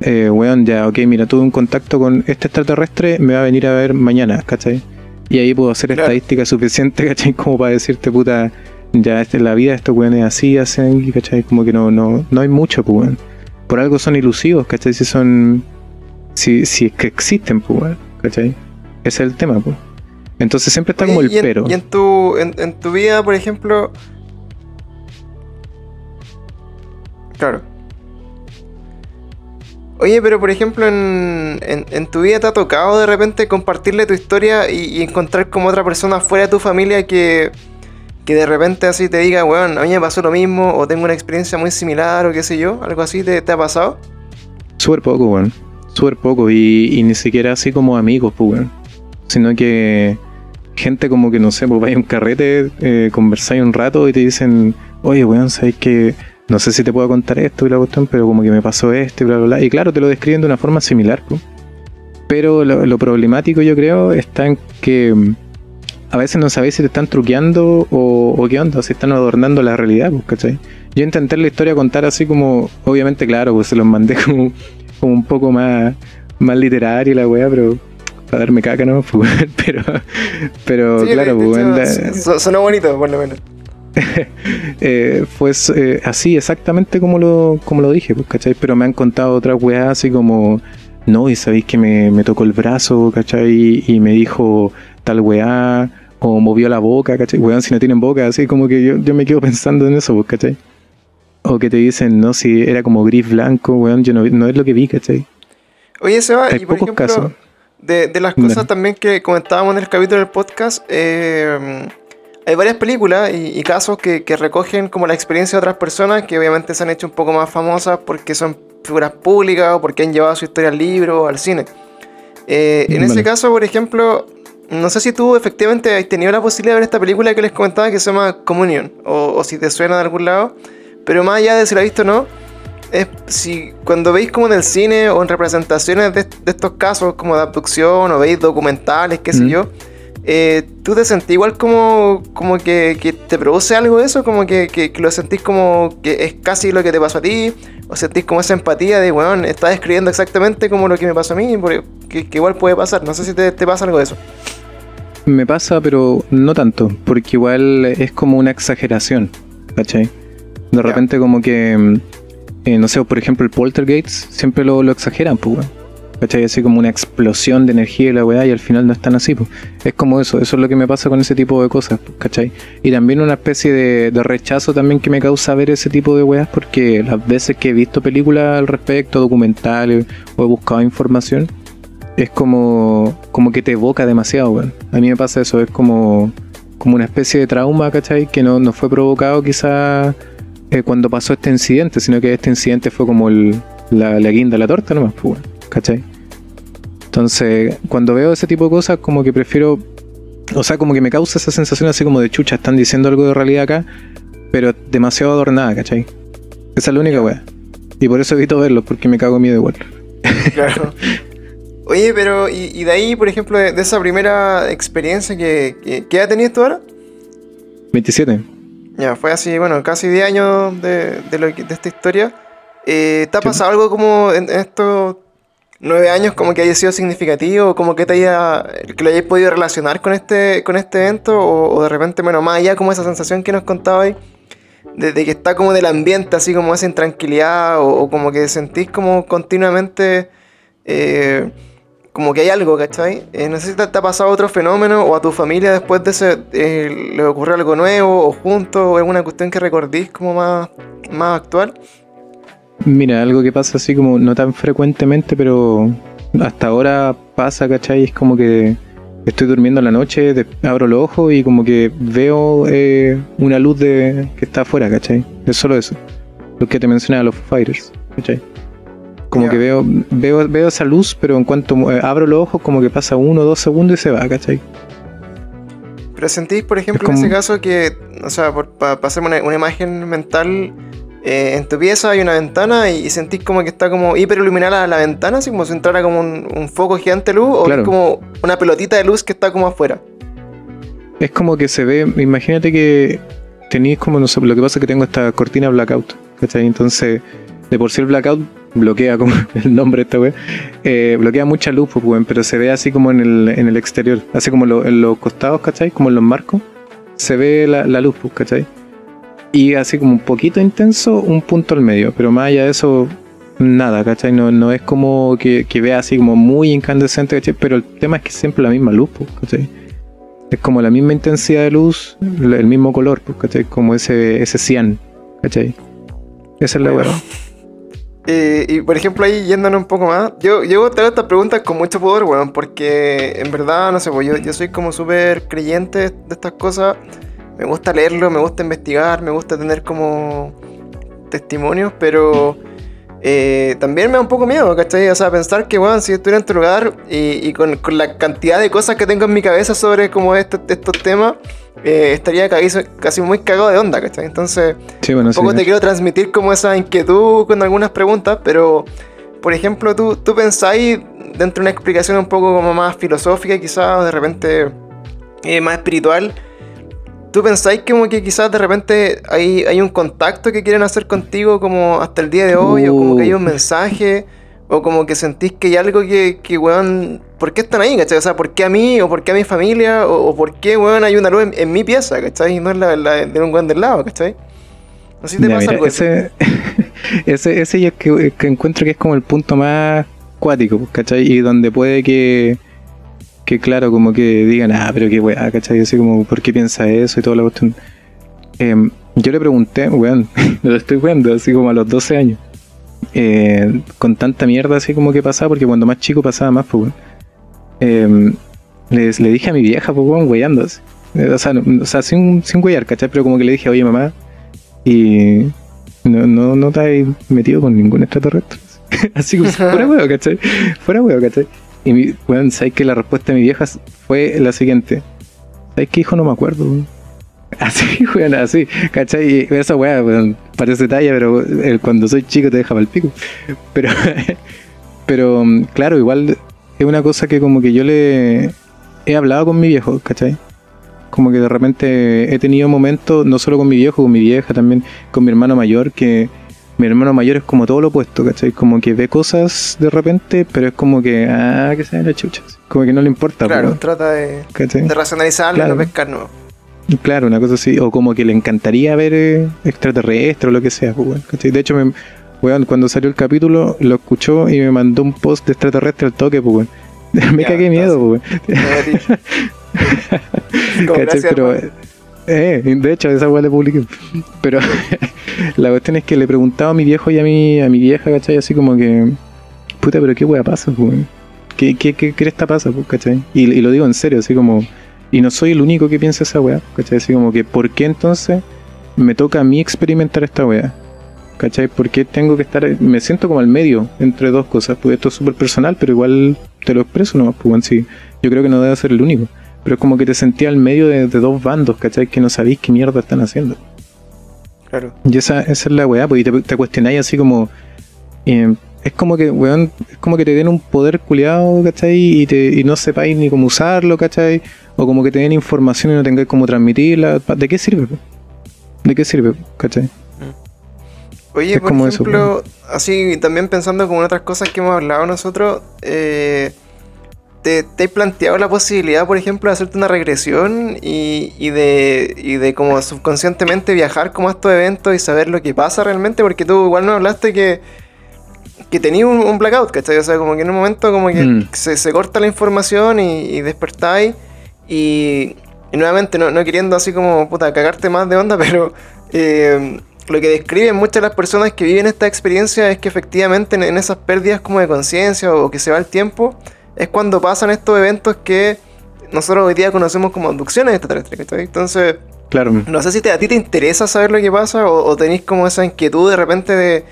eh, weón, ya, ok, mira, tuve un contacto con este extraterrestre, me va a venir a ver mañana, ¿cachai? Y ahí puedo hacer estadística suficiente, ¿cachai? Como para decirte, puta, ya esta es la vida, estos weones así hacen, ¿cachai? Como que no, no, no hay mucho, pues, weón. Por algo son ilusivos, ¿cachai? Si son. Si, si es que existen, pues, weón, ¿cachai? Ese es el tema, pues. Entonces siempre está como el pero. Y en tu, en, en tu vida, por ejemplo. Claro. Oye, pero por ejemplo, en, tu vida te ha tocado de repente compartirle tu historia y, encontrar como otra persona fuera de tu familia que, que de repente así te diga, weón, a mí me pasó lo mismo, o tengo una experiencia muy similar, o qué sé yo, algo así, ¿te, ha pasado? Súper poco, weón. Súper poco, y, ni siquiera así como amigos, pues, weón. Sino que gente como que, no sé, pues vaya a un carrete, eh, conversáis un rato y te dicen, oye, weón, ¿sabes que no sé si te puedo contar esto y la cuestión, pero como que me pasó esto y bla, bla, bla. Y claro, te lo describen de una forma similar. Pero lo, problemático yo creo está en que mm, a veces no sabéis si te están truqueando o, qué onda, si están adornando la realidad, pues, ¿cachai? Yo intenté la historia contar así como, obviamente, claro, pues se los mandé como, como un poco más, más literario la weá, pero para darme caca, ¿no? pero, pero claro, pues, sonó bonito, por lo menos. eh, pues eh, así, exactamente como lo, como lo dije, pues, ¿cachai? Pero me han contado otras weas así como, no, y sabéis que me, tocó el brazo, ¿cachai? Y me dijo tal weá, o movió la boca, ¿cachai? Weón, si no tienen boca, así como que yo, yo me quedo pensando en eso, pues, ¿cachai? O que te dicen, no, si era como gris blanco, weón, yo no, no es lo que vi, ¿cachai? Oye, Seba, y por ejemplo, casos. De, de las cosas también que comentábamos en el capítulo del podcast, eh hay varias películas y, casos que, recogen como la experiencia de otras personas que obviamente se han hecho un poco más famosas porque son figuras públicas o porque han llevado su historia al libro o al cine. Eh, en ese caso, por ejemplo, no sé si tú efectivamente has tenido la posibilidad de ver esta película que les comentaba que se llama Communion o, si te suena de algún lado, pero más allá de si la has visto o no, es si cuando veis como en el cine o en representaciones de, estos casos como de abducción o veis documentales, qué sé yo, eh, ¿tú te sentís igual como, como que, te produce algo eso? Como que, lo sentís como que es casi lo que te pasó a ti, o sentís como esa empatía de, weón, estás escribiendo exactamente como lo que me pasó a mí, porque, que, igual puede pasar, no sé si te, pasa algo de eso. Me pasa, pero no tanto, porque igual es como una exageración, ¿cachai? De repente como que, eh, no sé, por ejemplo el Poltergeist siempre lo, lo exageran, pues, weón. ¿Cachai? Así como una explosión de energía y la weá, y al final no están así, pues. Es como eso, eso es lo que me pasa con ese tipo de cosas, ¿cachai? Y también una especie de, rechazo también que me causa ver ese tipo de weas, porque las veces que he visto películas al respecto, documentales, o he buscado información, es como, como que te evoca demasiado, weón. A mí me pasa eso, es como, como una especie de trauma, ¿cachai? Que no, no fue provocado quizá eh, cuando pasó este incidente, sino que este incidente fue como la, la guinda, la torta nomás, pues, ¿cachai? Entonces, cuando veo ese tipo de cosas, como que prefiero. O sea, como que me causa esa sensación así como de chucha, están diciendo algo de realidad acá, pero demasiado adornada, ¿cachai? Esa es la única weá. Y por eso evito verlo, porque me cago en miedo igual. Claro. Oye, pero, ¿y, de ahí, por ejemplo, de, esa primera experiencia que, que, ¿qué edad tenías tú ahora? 27. Ya, fue así, bueno, casi 10 años de, de, esta historia. Eh, ¿Te ha pasado algo como en, esto nueve años como que haya sido significativo, como que te haya, que lo hayáis podido relacionar con este, con este evento, o, de repente, bueno, más allá como esa sensación que nos contabais, de, que está como del ambiente, así como esa intranquilidad, o, como que sentís como continuamente, eh, como que hay algo, ¿cachai? Eh, no sé si te, ha pasado otro fenómeno, o a tu familia después de ese, eh, le ocurrió algo nuevo, o junto, o alguna cuestión que recordís como más, más actual. Mira, algo que pasa así como no tan frecuentemente, pero hasta ahora pasa, ¿cachai? Es como que estoy durmiendo en la noche, abro los ojos y como que veo eh, una luz de que está afuera, ¿cachai? Es solo eso. Lo que te mencionaba, los fighters, ¿cachai? Como que veo, veo, veo esa luz, pero en cuanto eh, abro los ojos, como que pasa uno o dos segundos y se va, ¿cachai? Pero sentís, por ejemplo, en ese caso que, o sea, para hacerme una imagen mental, eh, en tu pieza hay una ventana y, sentís como que está como hiperiluminada la ventana, así como si entrara como un, foco gigante de luz, o es como una pelotita de luz que está como afuera. Es como que se ve, imagínate que tenéis como, no sé, lo que pasa es que tengo esta cortina blackout, ¿cachai? Entonces, de por sí el blackout bloquea como el nombre de esta web, eh, bloquea mucha luz, pues, pero se ve así como en el, exterior, así como en los costados, ¿cachai? Como en los marcos, se ve la, la luz, pues, ¿cachai? Y así como un poquito intenso, un punto al medio, pero más allá de eso, nada, ¿cachai? No, no es como que, que vea así como muy incandescente, ¿cachai? Pero el tema es que siempre la misma luz, ¿cachai? Es como la misma intensidad de luz, el mismo color, ¿cachai? Como ese, ese cian, ¿cachai? Esa es la verdad. Eh, y por ejemplo, ahí yéndonos un poco más, yo llego a tener estas preguntas con mucho poder, weón, porque en verdad, no sé, pues yo, yo soy como súper creyente de estas cosas me gusta leerlo, me gusta investigar, me gusta tener como testimonios, pero eh, también me da un poco miedo, ¿cachai? O sea, pensar que, bueno, si estuviera en tu lugar y, con, la cantidad de cosas que tengo en mi cabeza sobre como estos temas, eh, estaría casi, muy cagado de onda, ¿cachai? Entonces, un poco te quiero transmitir como esa inquietud con algunas preguntas, pero, por ejemplo, tú, tú pensáis dentro de una explicación un poco como más filosófica, quizás, o de repente eh, más espiritual, ¿Tú pensáis como que quizás de repente hay, hay un contacto que quieren hacer contigo como hasta el día de hoy? O como que hay un uh. mensaje? ¿O como que sentís que hay algo que, que weón, ¿por qué están ahí, cachai? O sea, ¿por qué a mí? ¿O por qué a mi familia? ¿O, por qué, weón, hay una luz en, mi pieza, cachai? Y no es la, de un weón del lado, cachai? Si te pasa algo ese, ese, ese yo que, que encuentro que es como el punto más cuático, ¿cachai? Y donde puede que que claro, como que digan, ah, pero qué weá, ¿cachai? Así como, ¿por qué piensa eso y toda la cuestión? Em, yo le pregunté, weón, lo estoy viendo, así como a los 12 años, eh, con tanta mierda así como que pasaba, porque cuando más chico pasaba más, pues, weón. Eh, le dije a mi vieja, pues, weón, weyando así. O sea, o sea sin, sin weyar, ¿cachai? Pero como que le dije, oye, mamá, y no, no, no te has metido con ningún extraterrestre. así como, fuera weón, ¿cachai? Fuera weón, ¿cachai? Y mi, weón, ¿sabes que la respuesta de mi vieja fue la siguiente? ¿Sabes qué hijo? No me acuerdo, Así, weón, así, ¿cachai? Esa weá, weón, parece talla, pero cuando soy chico te deja para el pico. Pero, pero, claro, igual es una cosa que como que yo le he hablado con mi viejo, ¿cachai? Como que de repente he tenido momentos, no solo con mi viejo, con mi vieja, también con mi hermano mayor, que mi hermano mayor es como todo lo opuesto, ¿cachai? Como que ve cosas de repente, pero es como que, ah, que se la chucha. Como que no le importa. Claro, trata de, de racionalizarlo claro. y no pescar no. Claro, una cosa así. O como que le encantaría ver eh, extraterrestre o lo que sea, pues, ¿cachai? De hecho, me, cuando salió el capítulo, lo escuchó y me mandó un post de extraterrestre al toque, pues, me cagué miedo, pues. Eh, de hecho, esa weá le publiqué. Pero la cuestión es que le preguntaba a mi viejo y a mi, a mi vieja, ¿cachai? Así como que, puta, pero qué weá pasa, pues. ¿Qué, qué, qué cresta pasa, pues, cachai? Y, y, lo digo en serio, así como, y no soy el único que piensa esa weá, ¿cachai? Así como que, ¿por qué entonces me toca a mí experimentar esta weá? ¿Cachai? ¿Por qué tengo que estar, me siento como al medio entre dos cosas? Pues esto es súper personal, pero igual te lo expreso no pues, sí. Yo creo que no debe ser el único. Pero es como que te sentía al medio de, dos bandos, ¿cachai? Que no sabéis qué mierda están haciendo. Claro. Y esa, esa es la weá, pues, y te, te cuestionáis así como. Eh, es como que, weón, es como que te den un poder culiado, ¿cachai? Y, te, y no sepáis ni cómo usarlo, ¿cachai? O como que te den información y no tengáis cómo transmitirla. ¿De qué sirve? ¿De qué sirve, cachai? Oye, Es por como eso, ejemplo, así también pensando como en otras cosas que hemos hablado nosotros, eh, ¿te, te has planteado la posibilidad, por ejemplo, de hacerte una regresión y, y de, y de como subconscientemente viajar como a estos eventos y saber lo que pasa realmente? Porque tú igual nos hablaste que, que tenías un, un blackout, ¿cachai? O sea, como que en un momento como que Mm. se, se corta la información y, y despertáis y, y nuevamente no, no queriendo así como, puta, cagarte más de onda, pero... eh, lo que describen muchas de las personas que viven esta experiencia es que efectivamente en, en esas pérdidas como de conciencia o que se va el tiempo, es cuando pasan estos eventos que nosotros hoy día conocemos como abducciones extraterrestres. ¿cachai? Entonces, Claro. no sé si te- a ti te interesa saber lo que pasa o, o tenéis como esa inquietud de repente de,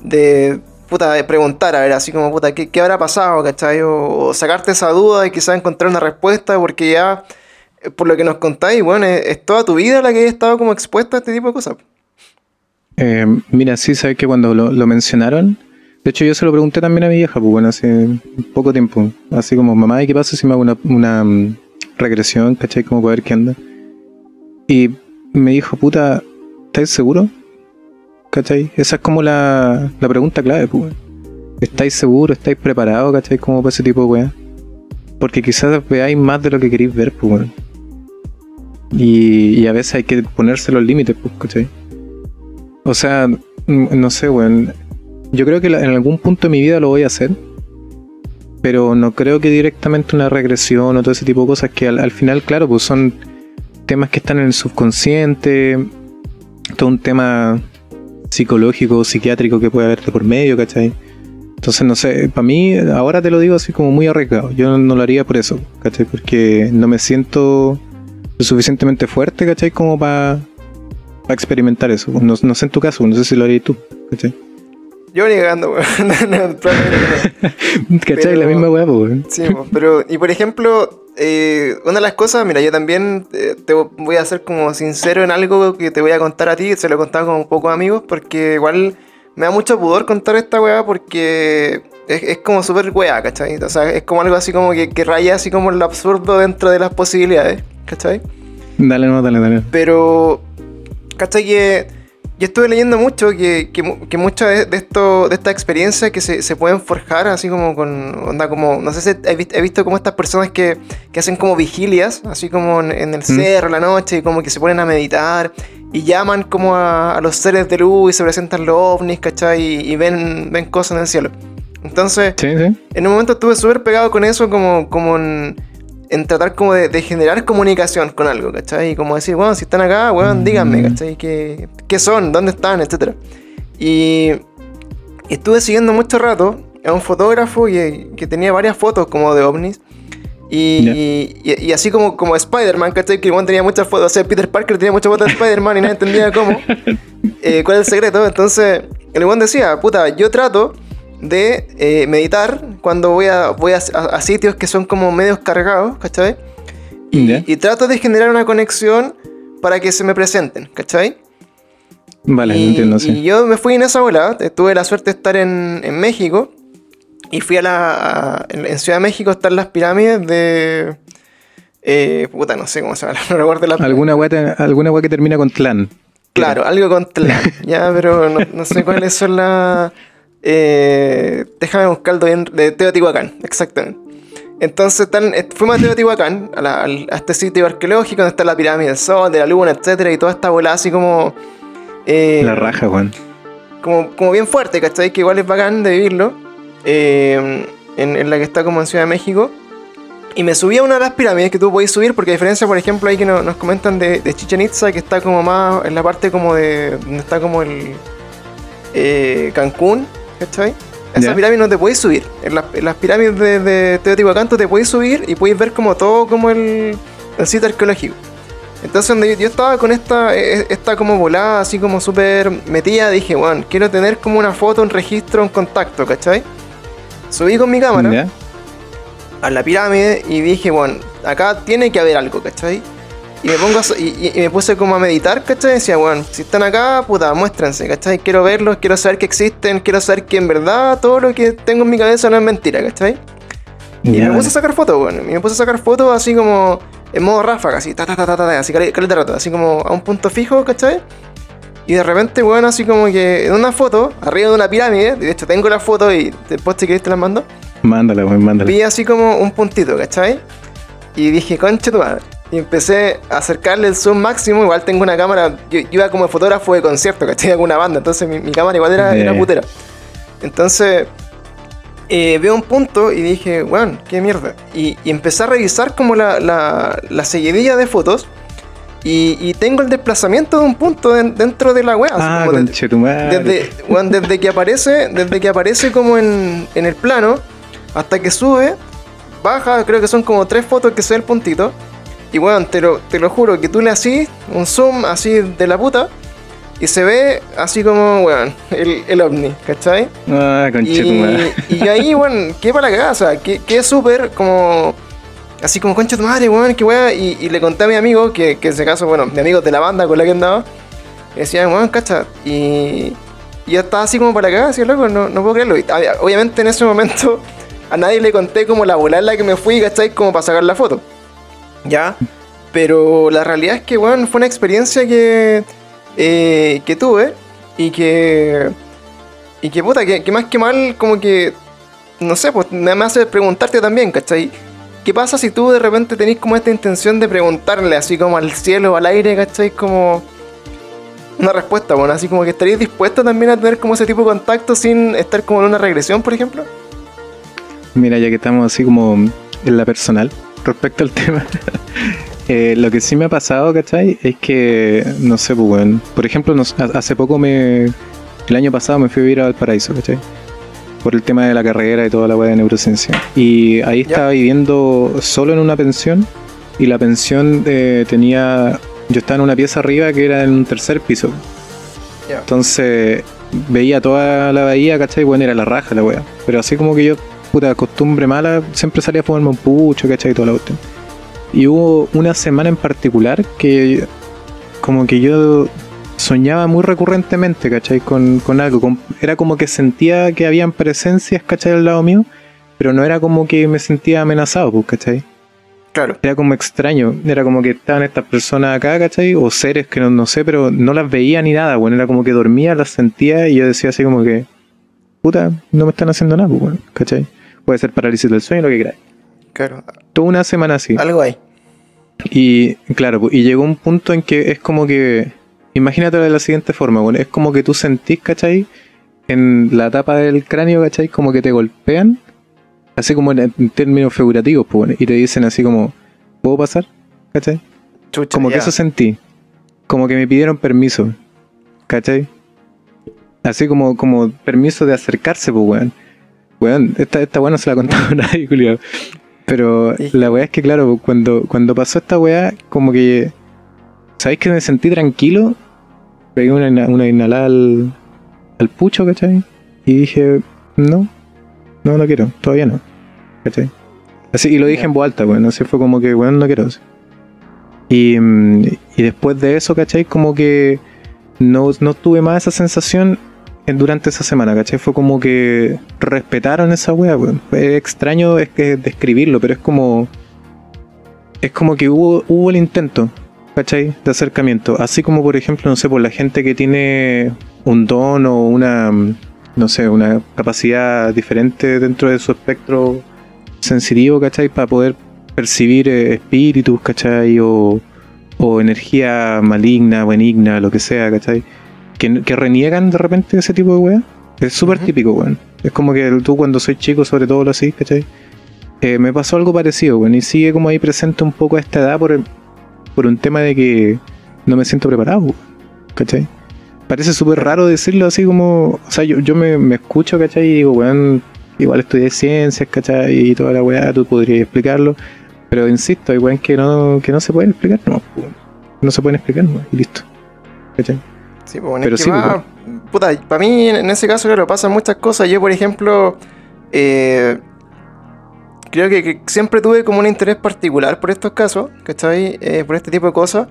de, puta, de preguntar, a ver, así como, puta, ¿qué, qué habrá pasado? ¿cachai? O, o sacarte esa duda y quizás encontrar una respuesta porque ya, eh, por lo que nos contáis, bueno, es, es toda tu vida la que has estado como expuesta a este tipo de cosas. Eh, mira, sí, sabes que cuando lo, lo mencionaron, de hecho yo se lo pregunté también a mi vieja, pues bueno, hace poco tiempo, así como, mamá, ¿y qué pasa si me hago una, una mm, regresión, cachai? Como para ver qué anda. Y me dijo, puta, ¿estáis seguro? ¿Cachai? Esa es como la, la pregunta clave, pues. ¿Estáis seguros? ¿Estáis preparados, cachai? Como para ese tipo de weá. Porque quizás veáis más de lo que queréis ver, pues, weón. Y, y a veces hay que ponerse los límites, pues, ¿cachai? O sea, no sé, weón. Yo creo que en algún punto de mi vida lo voy a hacer. Pero no creo que directamente una regresión o todo ese tipo de cosas que al, al final, claro, pues son temas que están en el subconsciente. Todo un tema psicológico, psiquiátrico que puede haber de por medio, ¿cachai? Entonces, no sé, para mí, ahora te lo digo así como muy arriesgado. Yo no lo haría por eso, ¿cachai? Porque no me siento lo suficientemente fuerte, ¿cachai? Como para experimentar eso. No, no sé en tu caso, no sé si lo harías tú, ¿cachai? Yo weón. No, probablemente no. ¿Cachai? La misma weá, pues, weón. Sí, po, pero, y por ejemplo, eh, una de las cosas, mira, yo también eh, te voy a ser como sincero en algo que te voy a contar a ti, se lo he contado con pocos amigos, porque igual me da mucho pudor contar esta weá porque es, es como súper weá, ¿cachai? O sea, es como algo así como que, que raya así como lo absurdo dentro de las posibilidades, ¿cachai? Dale, no, dale, dale. Pero, ¿cachai? Que yo estuve leyendo mucho que, que, que muchas de, de esto, de estas experiencias que se, se pueden forjar así como con, onda como, no sé si he visto, he visto como estas personas que, que hacen como vigilias, así como en, en el cerro la noche, y como que se ponen a meditar y llaman como a, a los seres de luz y se presentan los ovnis, ¿cachai? Y, y ven, ven cosas en el cielo. Entonces, Sí, sí. en un momento estuve súper pegado con eso, como, como en, en tratar como de, de generar comunicación con algo, ¿cachai? Y como decir, bueno, si están acá, weón, díganme, ¿cachai? ¿Qué, qué son? ¿Dónde están? Etcétera. Y estuve siguiendo mucho rato a un fotógrafo que, que tenía varias fotos como de ovnis. Y, y- y así como, como Spider-Man, ¿cachai? Que weón tenía muchas fotos, o sea, Peter Parker tenía muchas fotos de Spider-Man y nadie entendía cómo. eh, cuál es el secreto. Entonces, el weón decía, puta, yo trato de eh, meditar cuando voy, a, voy a, sitios que son como medios cargados, ¿cachai? Y, y trato de generar una conexión para que se me presenten, ¿cachai? Vale, y, no entiendo, y sí. yo me fui en esa bola, tuve la suerte de estar en, en México y fui a la. a- en, Ciudad de México están las pirámides de. eh, puta, no sé cómo se llama, no recuerdo la ¿Alguna te- alguna que termina con clan? Claro, algo con Tlán, ya, pero no, no sé cuáles son las. Eh, déjame buscarlo bien. De Teotihuacán, exactamente. Entonces eh, fuimos a Teotihuacán, a, la- a este sitio arqueológico donde está la pirámide del Sol, de la Luna, etcétera, y toda esta bola así como. eh, La raja, Juan. como, como bien fuerte, ¿cachai? Que igual es bacán de vivirlo. eh, en, en la que está como en Ciudad de México. Y me subí a una de las pirámides que tú podéis subir, porque a diferencia, por ejemplo, ahí que no- nos comentan de, de Chichen Itza, que está como más en la parte como de. donde está como el. eh, Cancún, ¿cachai? A esa Ya. pirámide no te podéis subir. En, las- en las pirámides de, de Teotihuacán tú te podéis subir y podéis ver como todo como el, el sitio arqueológico. Entonces donde yo, yo estaba con esta, eh, esta como volada, así como súper metida, dije, bueno, quiero tener como una foto, un registro, un contacto, ¿cachai? Subí con mi cámara a la pirámide y dije, bueno, acá tiene que haber algo, ¿cachai? Y me pongo a y, y- me puse como a meditar, ¿cachai? Y decía, bueno, si están acá, puta, muéstrense, ¿cachai? Quiero verlos, quiero saber que existen, quiero saber que en verdad todo lo que tengo en mi cabeza no es mentira, ¿cachai? Y Ya, me puse a sacar fotos, bueno. Y me puse a sacar fotos así como en modo ráfaga, así, ta, ta, ta, ta, ta, así, caleta rato, así como a un punto fijo, ¿cachai? Y de repente, weón, así como que en una foto, arriba de una pirámide, de hecho tengo la foto y después si querés te la mando. Mándala, weón, mándala. Vi así como un puntito, ¿cachai? Y dije, concha tu madre. Y empecé a acercarle el zoom máximo. Igual tengo una cámara. Yo, iba como fotógrafo de concierto, ¿cachai? De alguna banda. Entonces mi, mi cámara igual era, era Yeah. putera. Entonces eh, veo un punto y dije, weón, qué mierda. Y, y empecé a revisar como la, la, la seguidilla de fotos. Y, y tengo el desplazamiento de un punto den- dentro de la así Ah, como de- conchetumadre. desde, weón, desde que aparece, desde que aparece como en, en el plano, hasta que sube, baja, creo que son como tres fotos que se ve el puntito. Y weón, te lo, te lo juro, que tú le así, un zoom así de la puta, y se ve así como, weón, el, el ovni, ¿cachai? Ah, Y, conchetumadre. y ahí, weón, qué para la sea, que, que súper como. Así como, concha tu madre, weón, qué weá. Y, y le conté a mi amigo, que, que en ese caso, bueno, mi amigo de la banda con la que andaba, y decía, weón, cacha. Y, y yo estaba así como para la cagada, así, loco, no, no puedo creerlo. Y, obviamente en ese momento a nadie le conté como la volada en la que me fui, ¿cachai? Como para sacar la foto. ¿Ya? Pero la realidad es que, weón, fue una experiencia que, eh, que tuve y que. Y que puta, que, que más que mal, como que. No sé, pues me me hace preguntarte también, ¿cachai? ¿Qué pasa si tú de repente tenés como esta intención de preguntarle así como al cielo o al aire, ¿cachai? Como. Una respuesta, bueno, así como que estarías dispuesto también a tener como ese tipo de contacto sin estar como en una regresión, por ejemplo. Mira, ya que estamos así como en la personal respecto al tema, eh, lo que sí me ha pasado, ¿cachai? Es que, no sé, pues, weón. Por ejemplo, ha- hace poco me. El año pasado me fui a vivir a Valparaíso, ¿cachai? Por el tema de la carrera y toda la weá de neurociencia. Y ahí estaba viviendo solo en una pensión. Y la pensión eh, tenía. Yo estaba en una pieza arriba que era en un tercer piso. Entonces veía toda la bahía, ¿cachai? Bueno, era la raja la wea. Pero así como que yo, puta costumbre mala, siempre salía a fumarme un pucho, ¿cachai? Y toda la cuestión. Y hubo una semana en particular que como que yo soñaba muy recurrentemente, ¿cachai? Con, con algo. con- era como que sentía que habían presencias, ¿cachai? Al lado mío. Pero no era como que me sentía amenazado, pues, ¿cachai? Claro. Era como extraño, era como que estaban estas personas acá, ¿cachai? O seres que no, no sé, pero no las veía ni nada, bueno, era como que dormía, las sentía y yo decía así como que, puta, no me están haciendo nada, pues, bueno, ¿cachai? Puede ser parálisis del sueño, lo que queráis. Claro. Toda una semana así. Algo hay. Y claro, pues, y llegó un punto en que es como que, imagínate de la siguiente forma, bueno, es como que tú sentís, ¿cachai? En la tapa del cráneo, ¿cachai? Como que te golpean, así como en, en términos figurativos, pues, bueno, y te dicen así como, ¿puedo pasar? ¿cachai? Chucha, Como que eso sentí. Como que me pidieron permiso. ¿Cachai? Así como, como permiso de acercarse, pues, weón. Esta, esta weá no se la ha contado a nadie, culiao. Pero Sí. la weá es que, claro, cuando, cuando pasó esta weá, como que. ¿Sabéis que me sentí tranquilo? Pegué una, una inhalada al, al pucho, ¿cachai? Y dije, no, no, no quiero, todavía no. ¿Cachai? Así, y lo dije en voz alta, weón. Así fue como que, weón, no quiero. así. Y, mm, y después de eso, ¿cachai? Como que no, no tuve más esa sensación en- durante esa semana, ¿cachai? Fue como que respetaron esa wea, weón. Es extraño es que describirlo, pero es como. Es como que hubo, hubo el intento, ¿cachai? De acercamiento. Así como, por ejemplo, no sé, por la gente que tiene un don o una. No sé, una capacidad diferente dentro de su espectro sensitivo, ¿cachai? Para poder percibir eh, espíritus, ¿cachai? O, o energía maligna, benigna, lo que sea, ¿cachai? Que, que reniegan de repente ese tipo de weá. Es súper Ujú. típico, weón. Es como que tú cuando soy chico, sobre todo lo así, ¿cachai? Eh, me pasó algo parecido, weón. Y sigue como ahí presente un poco a esta edad por, el- por un tema de que no me siento preparado, weón, ¿cachai? Parece súper raro decirlo así como... O sea, yo, yo me, me escucho, ¿cachai? Y digo, weón, igual estudié ciencias, ¿cachai? Y toda la weá, tú podrías explicarlo. Pero insisto, hay weón que no, que no se pueden explicar, no, weón. No se pueden explicar, no, y listo. ¿Cachai? Sí, pues, bueno, Pero es que sí, más- puta, para mí en ese caso, claro, pasan muchas cosas. Yo, por ejemplo, eh, creo que, que siempre tuve como un interés particular por estos casos, ¿cachai? Eh, por este tipo de cosas.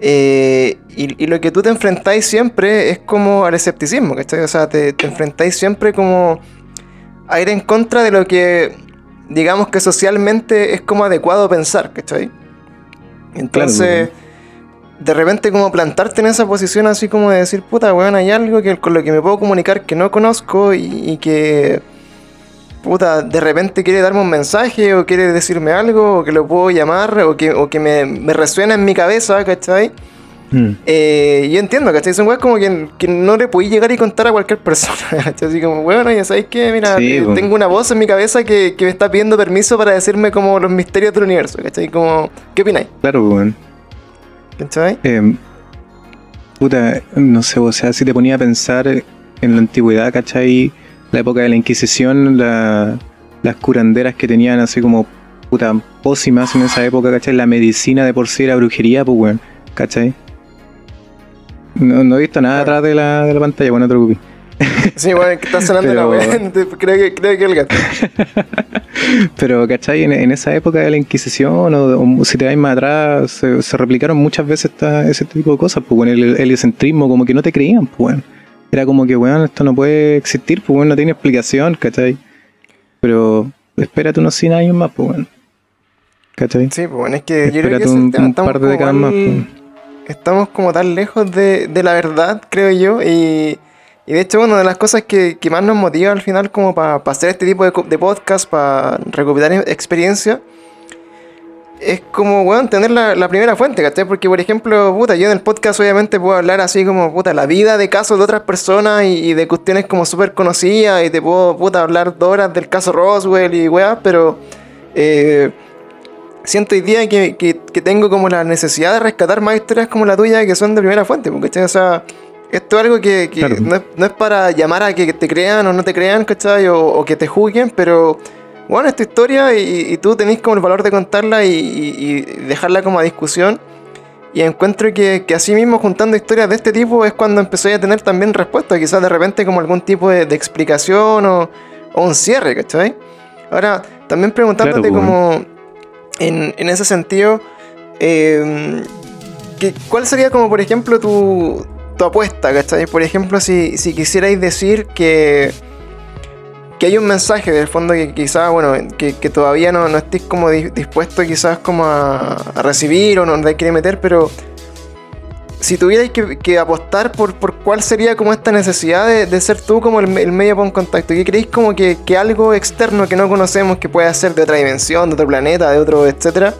Eh, y, y lo que tú te enfrentáis siempre es como al escepticismo, ¿cachai? O sea, te, te enfrentáis siempre como a ir en contra de lo que, digamos que socialmente es como adecuado pensar, ¿cachai? Entonces, de repente como plantarte en esa posición así como de decir, puta, weón, hay algo que, con lo que me puedo comunicar que no conozco y, y que, puta, de repente quiere darme un mensaje o quiere decirme algo o que lo puedo llamar o que, o que me, me resuena en mi cabeza, ¿cachai? Mm. Eh, yo entiendo, ¿cachai? Son weas como que, que no le podéis llegar y contar a cualquier persona, ¿cachai? Así como, bueno, ya sabéis que, mira, Sí, eh, po. tengo una voz en mi cabeza que, que me está pidiendo permiso para decirme como los misterios del universo, ¿cachai? Como, ¿qué opináis? Claro, weón. ¿Cachai? Eh, puta, no sé, o sea, si te ponía a pensar en la antigüedad, ¿cachai? La época de la Inquisición, la- las curanderas que tenían así como, puta, pócimas en esa época, ¿cachai? La medicina de por sí era brujería, pues, weón, ¿cachai? No, no he visto nada atrás de la, de la pantalla, bueno, no te preocupes. Sí, bueno, que está sonando Pero- la wea. creo, que, creo que el gato. Pero, ¿cachai? En, en esa época de la Inquisición, o, o si te vas más atrás, se, se replicaron muchas veces esta- ese tipo de cosas, pues, bueno, el heliocentrismo, como que no te creían, pues, bueno. Era como que, weón, esto no puede existir, pues, bueno, no tiene explicación, ¿cachai? Pero espérate unos 100 años más, pues, bueno. ¿cachai? Sí, pues bueno, es que yo creo que Espérate un, tema. un Estamos par de como décadas más, pues. estamos como tan lejos de, de la verdad, creo yo, y, y de hecho una de las cosas que, que más nos motiva al final como para hacer este tipo de, de podcast, para recopilar e- experiencia, es como, weón, tener la, la primera fuente, ¿cachai? Porque, por ejemplo, puta, yo en el podcast obviamente puedo hablar así como, puta, la vida de casos de otras personas y, de cuestiones como súper conocidas y te puedo, puta, hablar dos horas del caso Roswell y weá, pero... eh, siento hoy día que, que- que tengo como la necesidad de rescatar más historias como la tuya que son de primera fuente, ¿cachai? O sea, esto es algo que, que Claro. no, es, no es para llamar a que te crean o no te crean, ¿cachai? O, o que te juzguen, pero bueno, es tu historia y, y tú tenés como el valor de contarla y, dejarla como a discusión. Y encuentro que, que así mismo juntando historias de este tipo es cuando empecé a tener también respuestas, quizás de repente como algún tipo de, de explicación o, o un cierre, ¿cachai? Ahora, también preguntándote Claro, como en, en ese sentido, eh, ¿cuál sería como por ejemplo tu, tu apuesta, ¿cachai? Por ejemplo, si, si quisierais decir que, que hay un mensaje del fondo que quizás, bueno, que, que todavía no, no estéis como di- dispuesto quizás como a, recibir o no te quiere meter, pero si tuvierais que, apostar por, por cuál sería como esta necesidad de, de ser tú como el, el medio para un contacto, ¿qué creéis como que, que algo externo que no conocemos, que pueda ser de otra dimensión, de otro planeta, de otro, etcétera?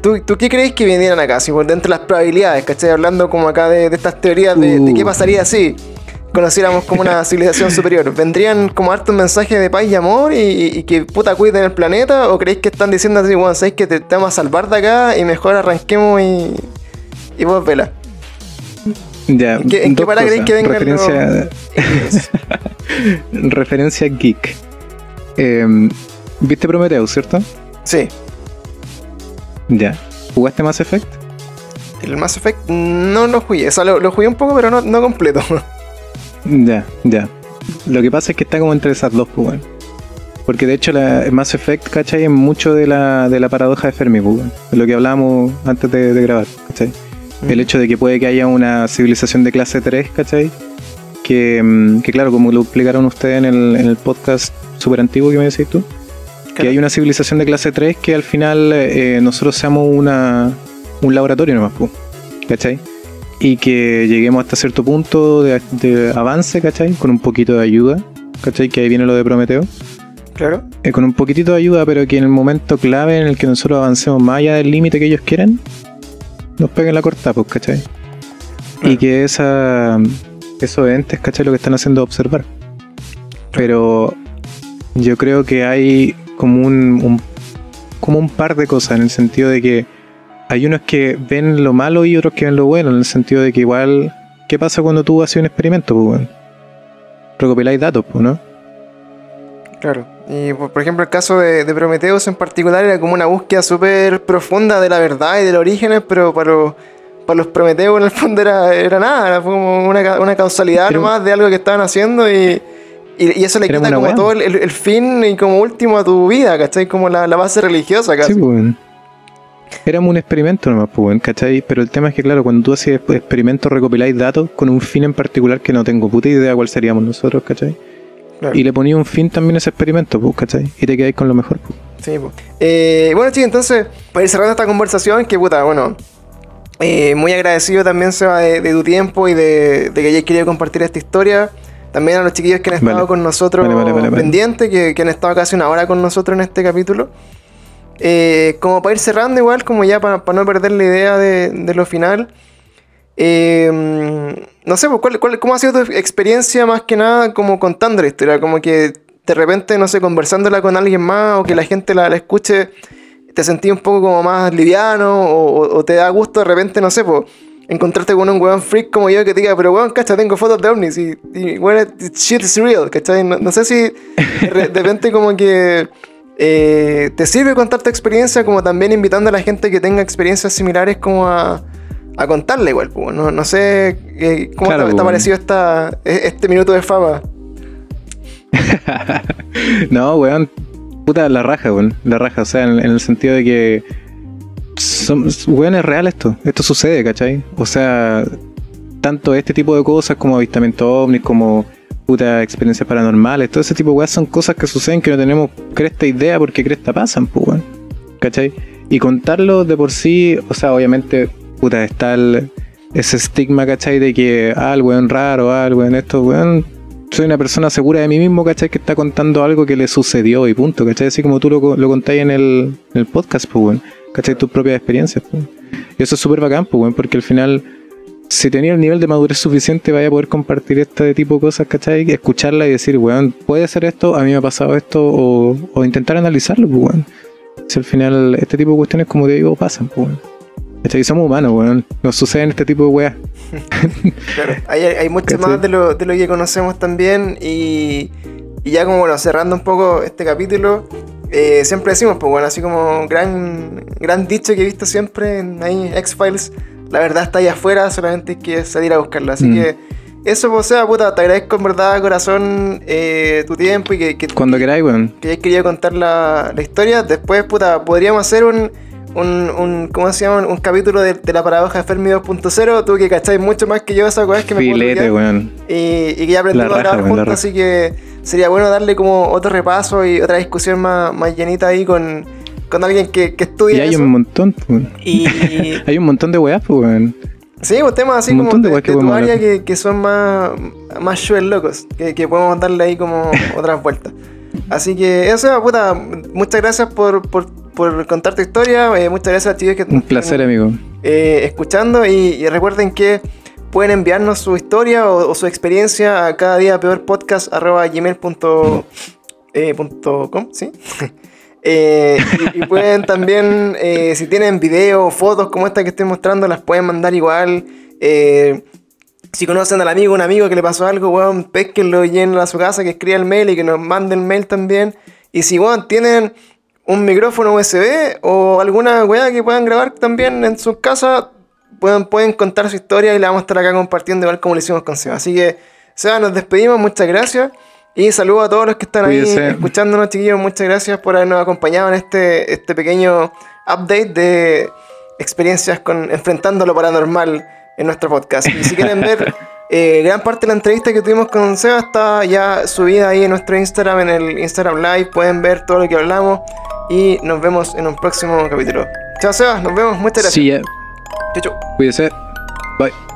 ¿Tú, ¿Tú qué creéis que vinieran acá? Si por dentro de las probabilidades, ¿cachai? Hablando como acá de, de estas teorías de, de qué Uh. pasaría si conociéramos como una civilización superior. ¿Vendrían como harto un mensaje de paz y amor y, y- y que puta cuiden el planeta? ¿O creéis que están diciendo así, bueno, sabéis que te, te vamos a salvar de acá y mejor arranquemos y, y vos vela? Ya, ¿En qué- en qué para creéis que vengan referencia, referencia geek. Eh, ¿Viste Prometheus, cierto? Sí, Ya. ¿Jugaste Mass Effect? el Mass Effect no lo jugué. O sea, lo, lo jugué un poco, pero no, no completo. Ya, ya. Lo que pasa es que está como entre esas dos, pues. Porque de hecho la Mass Effect, ¿cachai? Es mucho de la, de la paradoja de Fermi, pues. De lo que hablábamos antes de, de grabar, ¿cachai? El hecho de que puede que haya una civilización de clase 3, ¿cachai? Que, mm, que claro, como lo explicaron ustedes en el, en el podcast súper antiguo que me decís tú, que hay una civilización de clase 3 que al final eh, nosotros seamos una, un laboratorio nomás, ¿cachai? Y que lleguemos hasta cierto punto de, de avance, ¿cachai? Con un poquito de ayuda, ¿cachai? Que ahí viene lo de Prometeo. Claro. Eh, con un poquitito de ayuda, pero que en el momento clave en el que nosotros avancemos más allá del límite que ellos quieren, nos peguen la corta, pues, ¿cachai? Claro. Y que esa, esos entes, ¿cachai? Lo que están haciendo es observar. Pero yo creo que hay como un, un- como un par de cosas en el sentido de que hay unos que ven lo malo y otros que ven lo bueno, en el sentido de que igual, ¿qué pasa cuando tú haces un experimento? Pues? Recopiláis datos, pues, ¿no? Claro. Y por, por ejemplo, el caso de, de Prometheus en particular era como una búsqueda súper profunda de la verdad y de los orígenes, pero para los, para los Prometheus en el fondo era, era nada, era como una, una causalidad un- nomás de algo que estaban haciendo y, y, y eso le quita como weá. todo el, el- el fin y como último a tu vida, ¿cachai? Como la, la base religiosa casi. Sí, pues, weón. Éramos un experimento nomás, pues, ¿cachai? Pero el tema es que, claro, cuando tú haces experimentos, recopiláis datos con un fin en particular que no tengo puta idea cuál seríamos nosotros, ¿cachai? Claro. Y le ponía un fin también a ese experimento, pues, ¿cachai? Y te quedáis con lo mejor, pues. Sí, po. Eh, bueno, chicos, entonces, para ir cerrando esta conversación, que puta, bueno, Eh, muy agradecido también, Seba, de, de tu tiempo y de, de que hayas querido compartir esta historia. También a los chiquillos que han estado Vale. con nosotros Vale, vale, pendientes, que, que han estado casi una hora con nosotros en este capítulo. Eh, como para ir cerrando igual, como ya para, para no perder la idea de, de lo final. Eh, no sé, pues, ¿cuál, cuál- cómo ha sido tu experiencia más que nada como contando la historia? Como que de repente, no sé, conversándola con alguien más o que la gente la, la escuche, te sentí un poco como más liviano o, o- o te da gusto de repente, no sé, pues encontrarte con un weón freak como yo que te diga, pero weón, cacha, tengo fotos de ovnis y, y weón, shit is real, ¿cachai? No, no sé si de, re- de repente como que eh, te sirve contar tu experiencia como también invitando a la gente que tenga experiencias similares como a, a contarle igual, pues, no, no sé eh, cómo Claro, te, te ha parecido esta, e- este minuto de fama. no, weón. Puta, la raja, weón. La raja. O sea, en, en el sentido de que. Son, weón, es real esto. Esto sucede, ¿cachai? O sea, tanto este tipo de cosas como avistamiento ovnis, como puta experiencias paranormales, todo ese tipo de weas son cosas que suceden que no tenemos cresta idea porque cresta pasan, pues, weón. ¿cachai? Y contarlo de por sí, o sea, obviamente, puta, está ese estigma, ¿cachai? De que, ah, el weón raro, ah, el weón esto, weón. Soy una persona segura de mí mismo, ¿cachai? Que está contando algo que le sucedió y punto, ¿cachai? Así como tú lo, lo contáis en el, en el podcast, pues, weón. ¿Cachai? Tus propias experiencias, pues. Y eso es súper bacán, pues, weón, porque al final, si tenía el nivel de madurez suficiente, vaya a poder compartir este tipo de cosas, ¿cachai? Escucharla y decir, weón, puede ser esto, a mí me ha pasado esto, o, o intentar analizarlo, pues, weón. Si al final este tipo de cuestiones, como te digo, pasan, pues. ¿Cachai? Somos humanos, weón. Nos suceden este tipo de weas. Claro, hay, hay mucho más de lo, de lo que conocemos también y, y ya como bueno, cerrando un poco este capítulo, eh, siempre decimos, pues bueno, así como gran, gran dicho que he visto siempre en ahí X-Files, la verdad está ahí afuera, solamente hay que salir a buscarla. Así Mm. que eso, pues, o sea, puta, te agradezco en verdad, corazón, eh, tu tiempo y que, que, Cuando queráis, weón. que hayas querido contar la, la historia. Después, puta, podríamos hacer un, un, un ¿cómo se llama? Un capítulo de, de la paradoja de Fermi 2.0. Tú que cacháis mucho más que yo esa cosa que me Filete, weón. y, y que ya aprendimos a grabar juntos, así que sería bueno darle como otro repaso y otra discusión más, más llenita ahí con, con alguien que, que Y estudie hay eso. un montón, pues, weón. Y Hay un montón de weas, pues, weón. sí, pues temas así Un como de de, weas que de tu área que, que son más, más shoes locos, que, que podemos darle ahí como otras vueltas. Así que eso, puta, muchas gracias por, por, por contar tu historia, eh, muchas gracias a chicos que Un placer, amigo. eh, escuchando y, y recuerden que pueden enviarnos su historia o, o su experiencia a cada día peor podcast arroba gmail punto, eh, punto com, ¿sí? Eh, y, y pueden también, eh, si tienen video o fotos como esta que estoy mostrando, las pueden mandar igual. Eh, si conocen al amigo, un amigo que le pasó algo, weón, pesquenlo y llénenlo a su casa, que escriba el mail y que nos mande el mail también. Y si, weón, tienen un micrófono USB o alguna weá que puedan grabar también en su casa, pueden, pueden contar su historia y la vamos a estar acá compartiendo igual como lo hicimos con Seba. Así que, Seba, nos despedimos, muchas gracias. Y saludos a todos los que están Cuídense. ahí escuchándonos, chiquillos. Muchas gracias por habernos acompañado en este, este pequeño update de experiencias con enfrentando lo paranormal en nuestro podcast. Y si quieren ver eh, gran parte de la entrevista que tuvimos con Seba está ya subida ahí en nuestro Instagram, en el Instagram Live. Pueden ver todo lo que hablamos y nos vemos en un próximo capítulo. Chao, Seba. Nos vemos. Muchas gracias. Sí, ya. Chau, chau. Cuídese. Bye.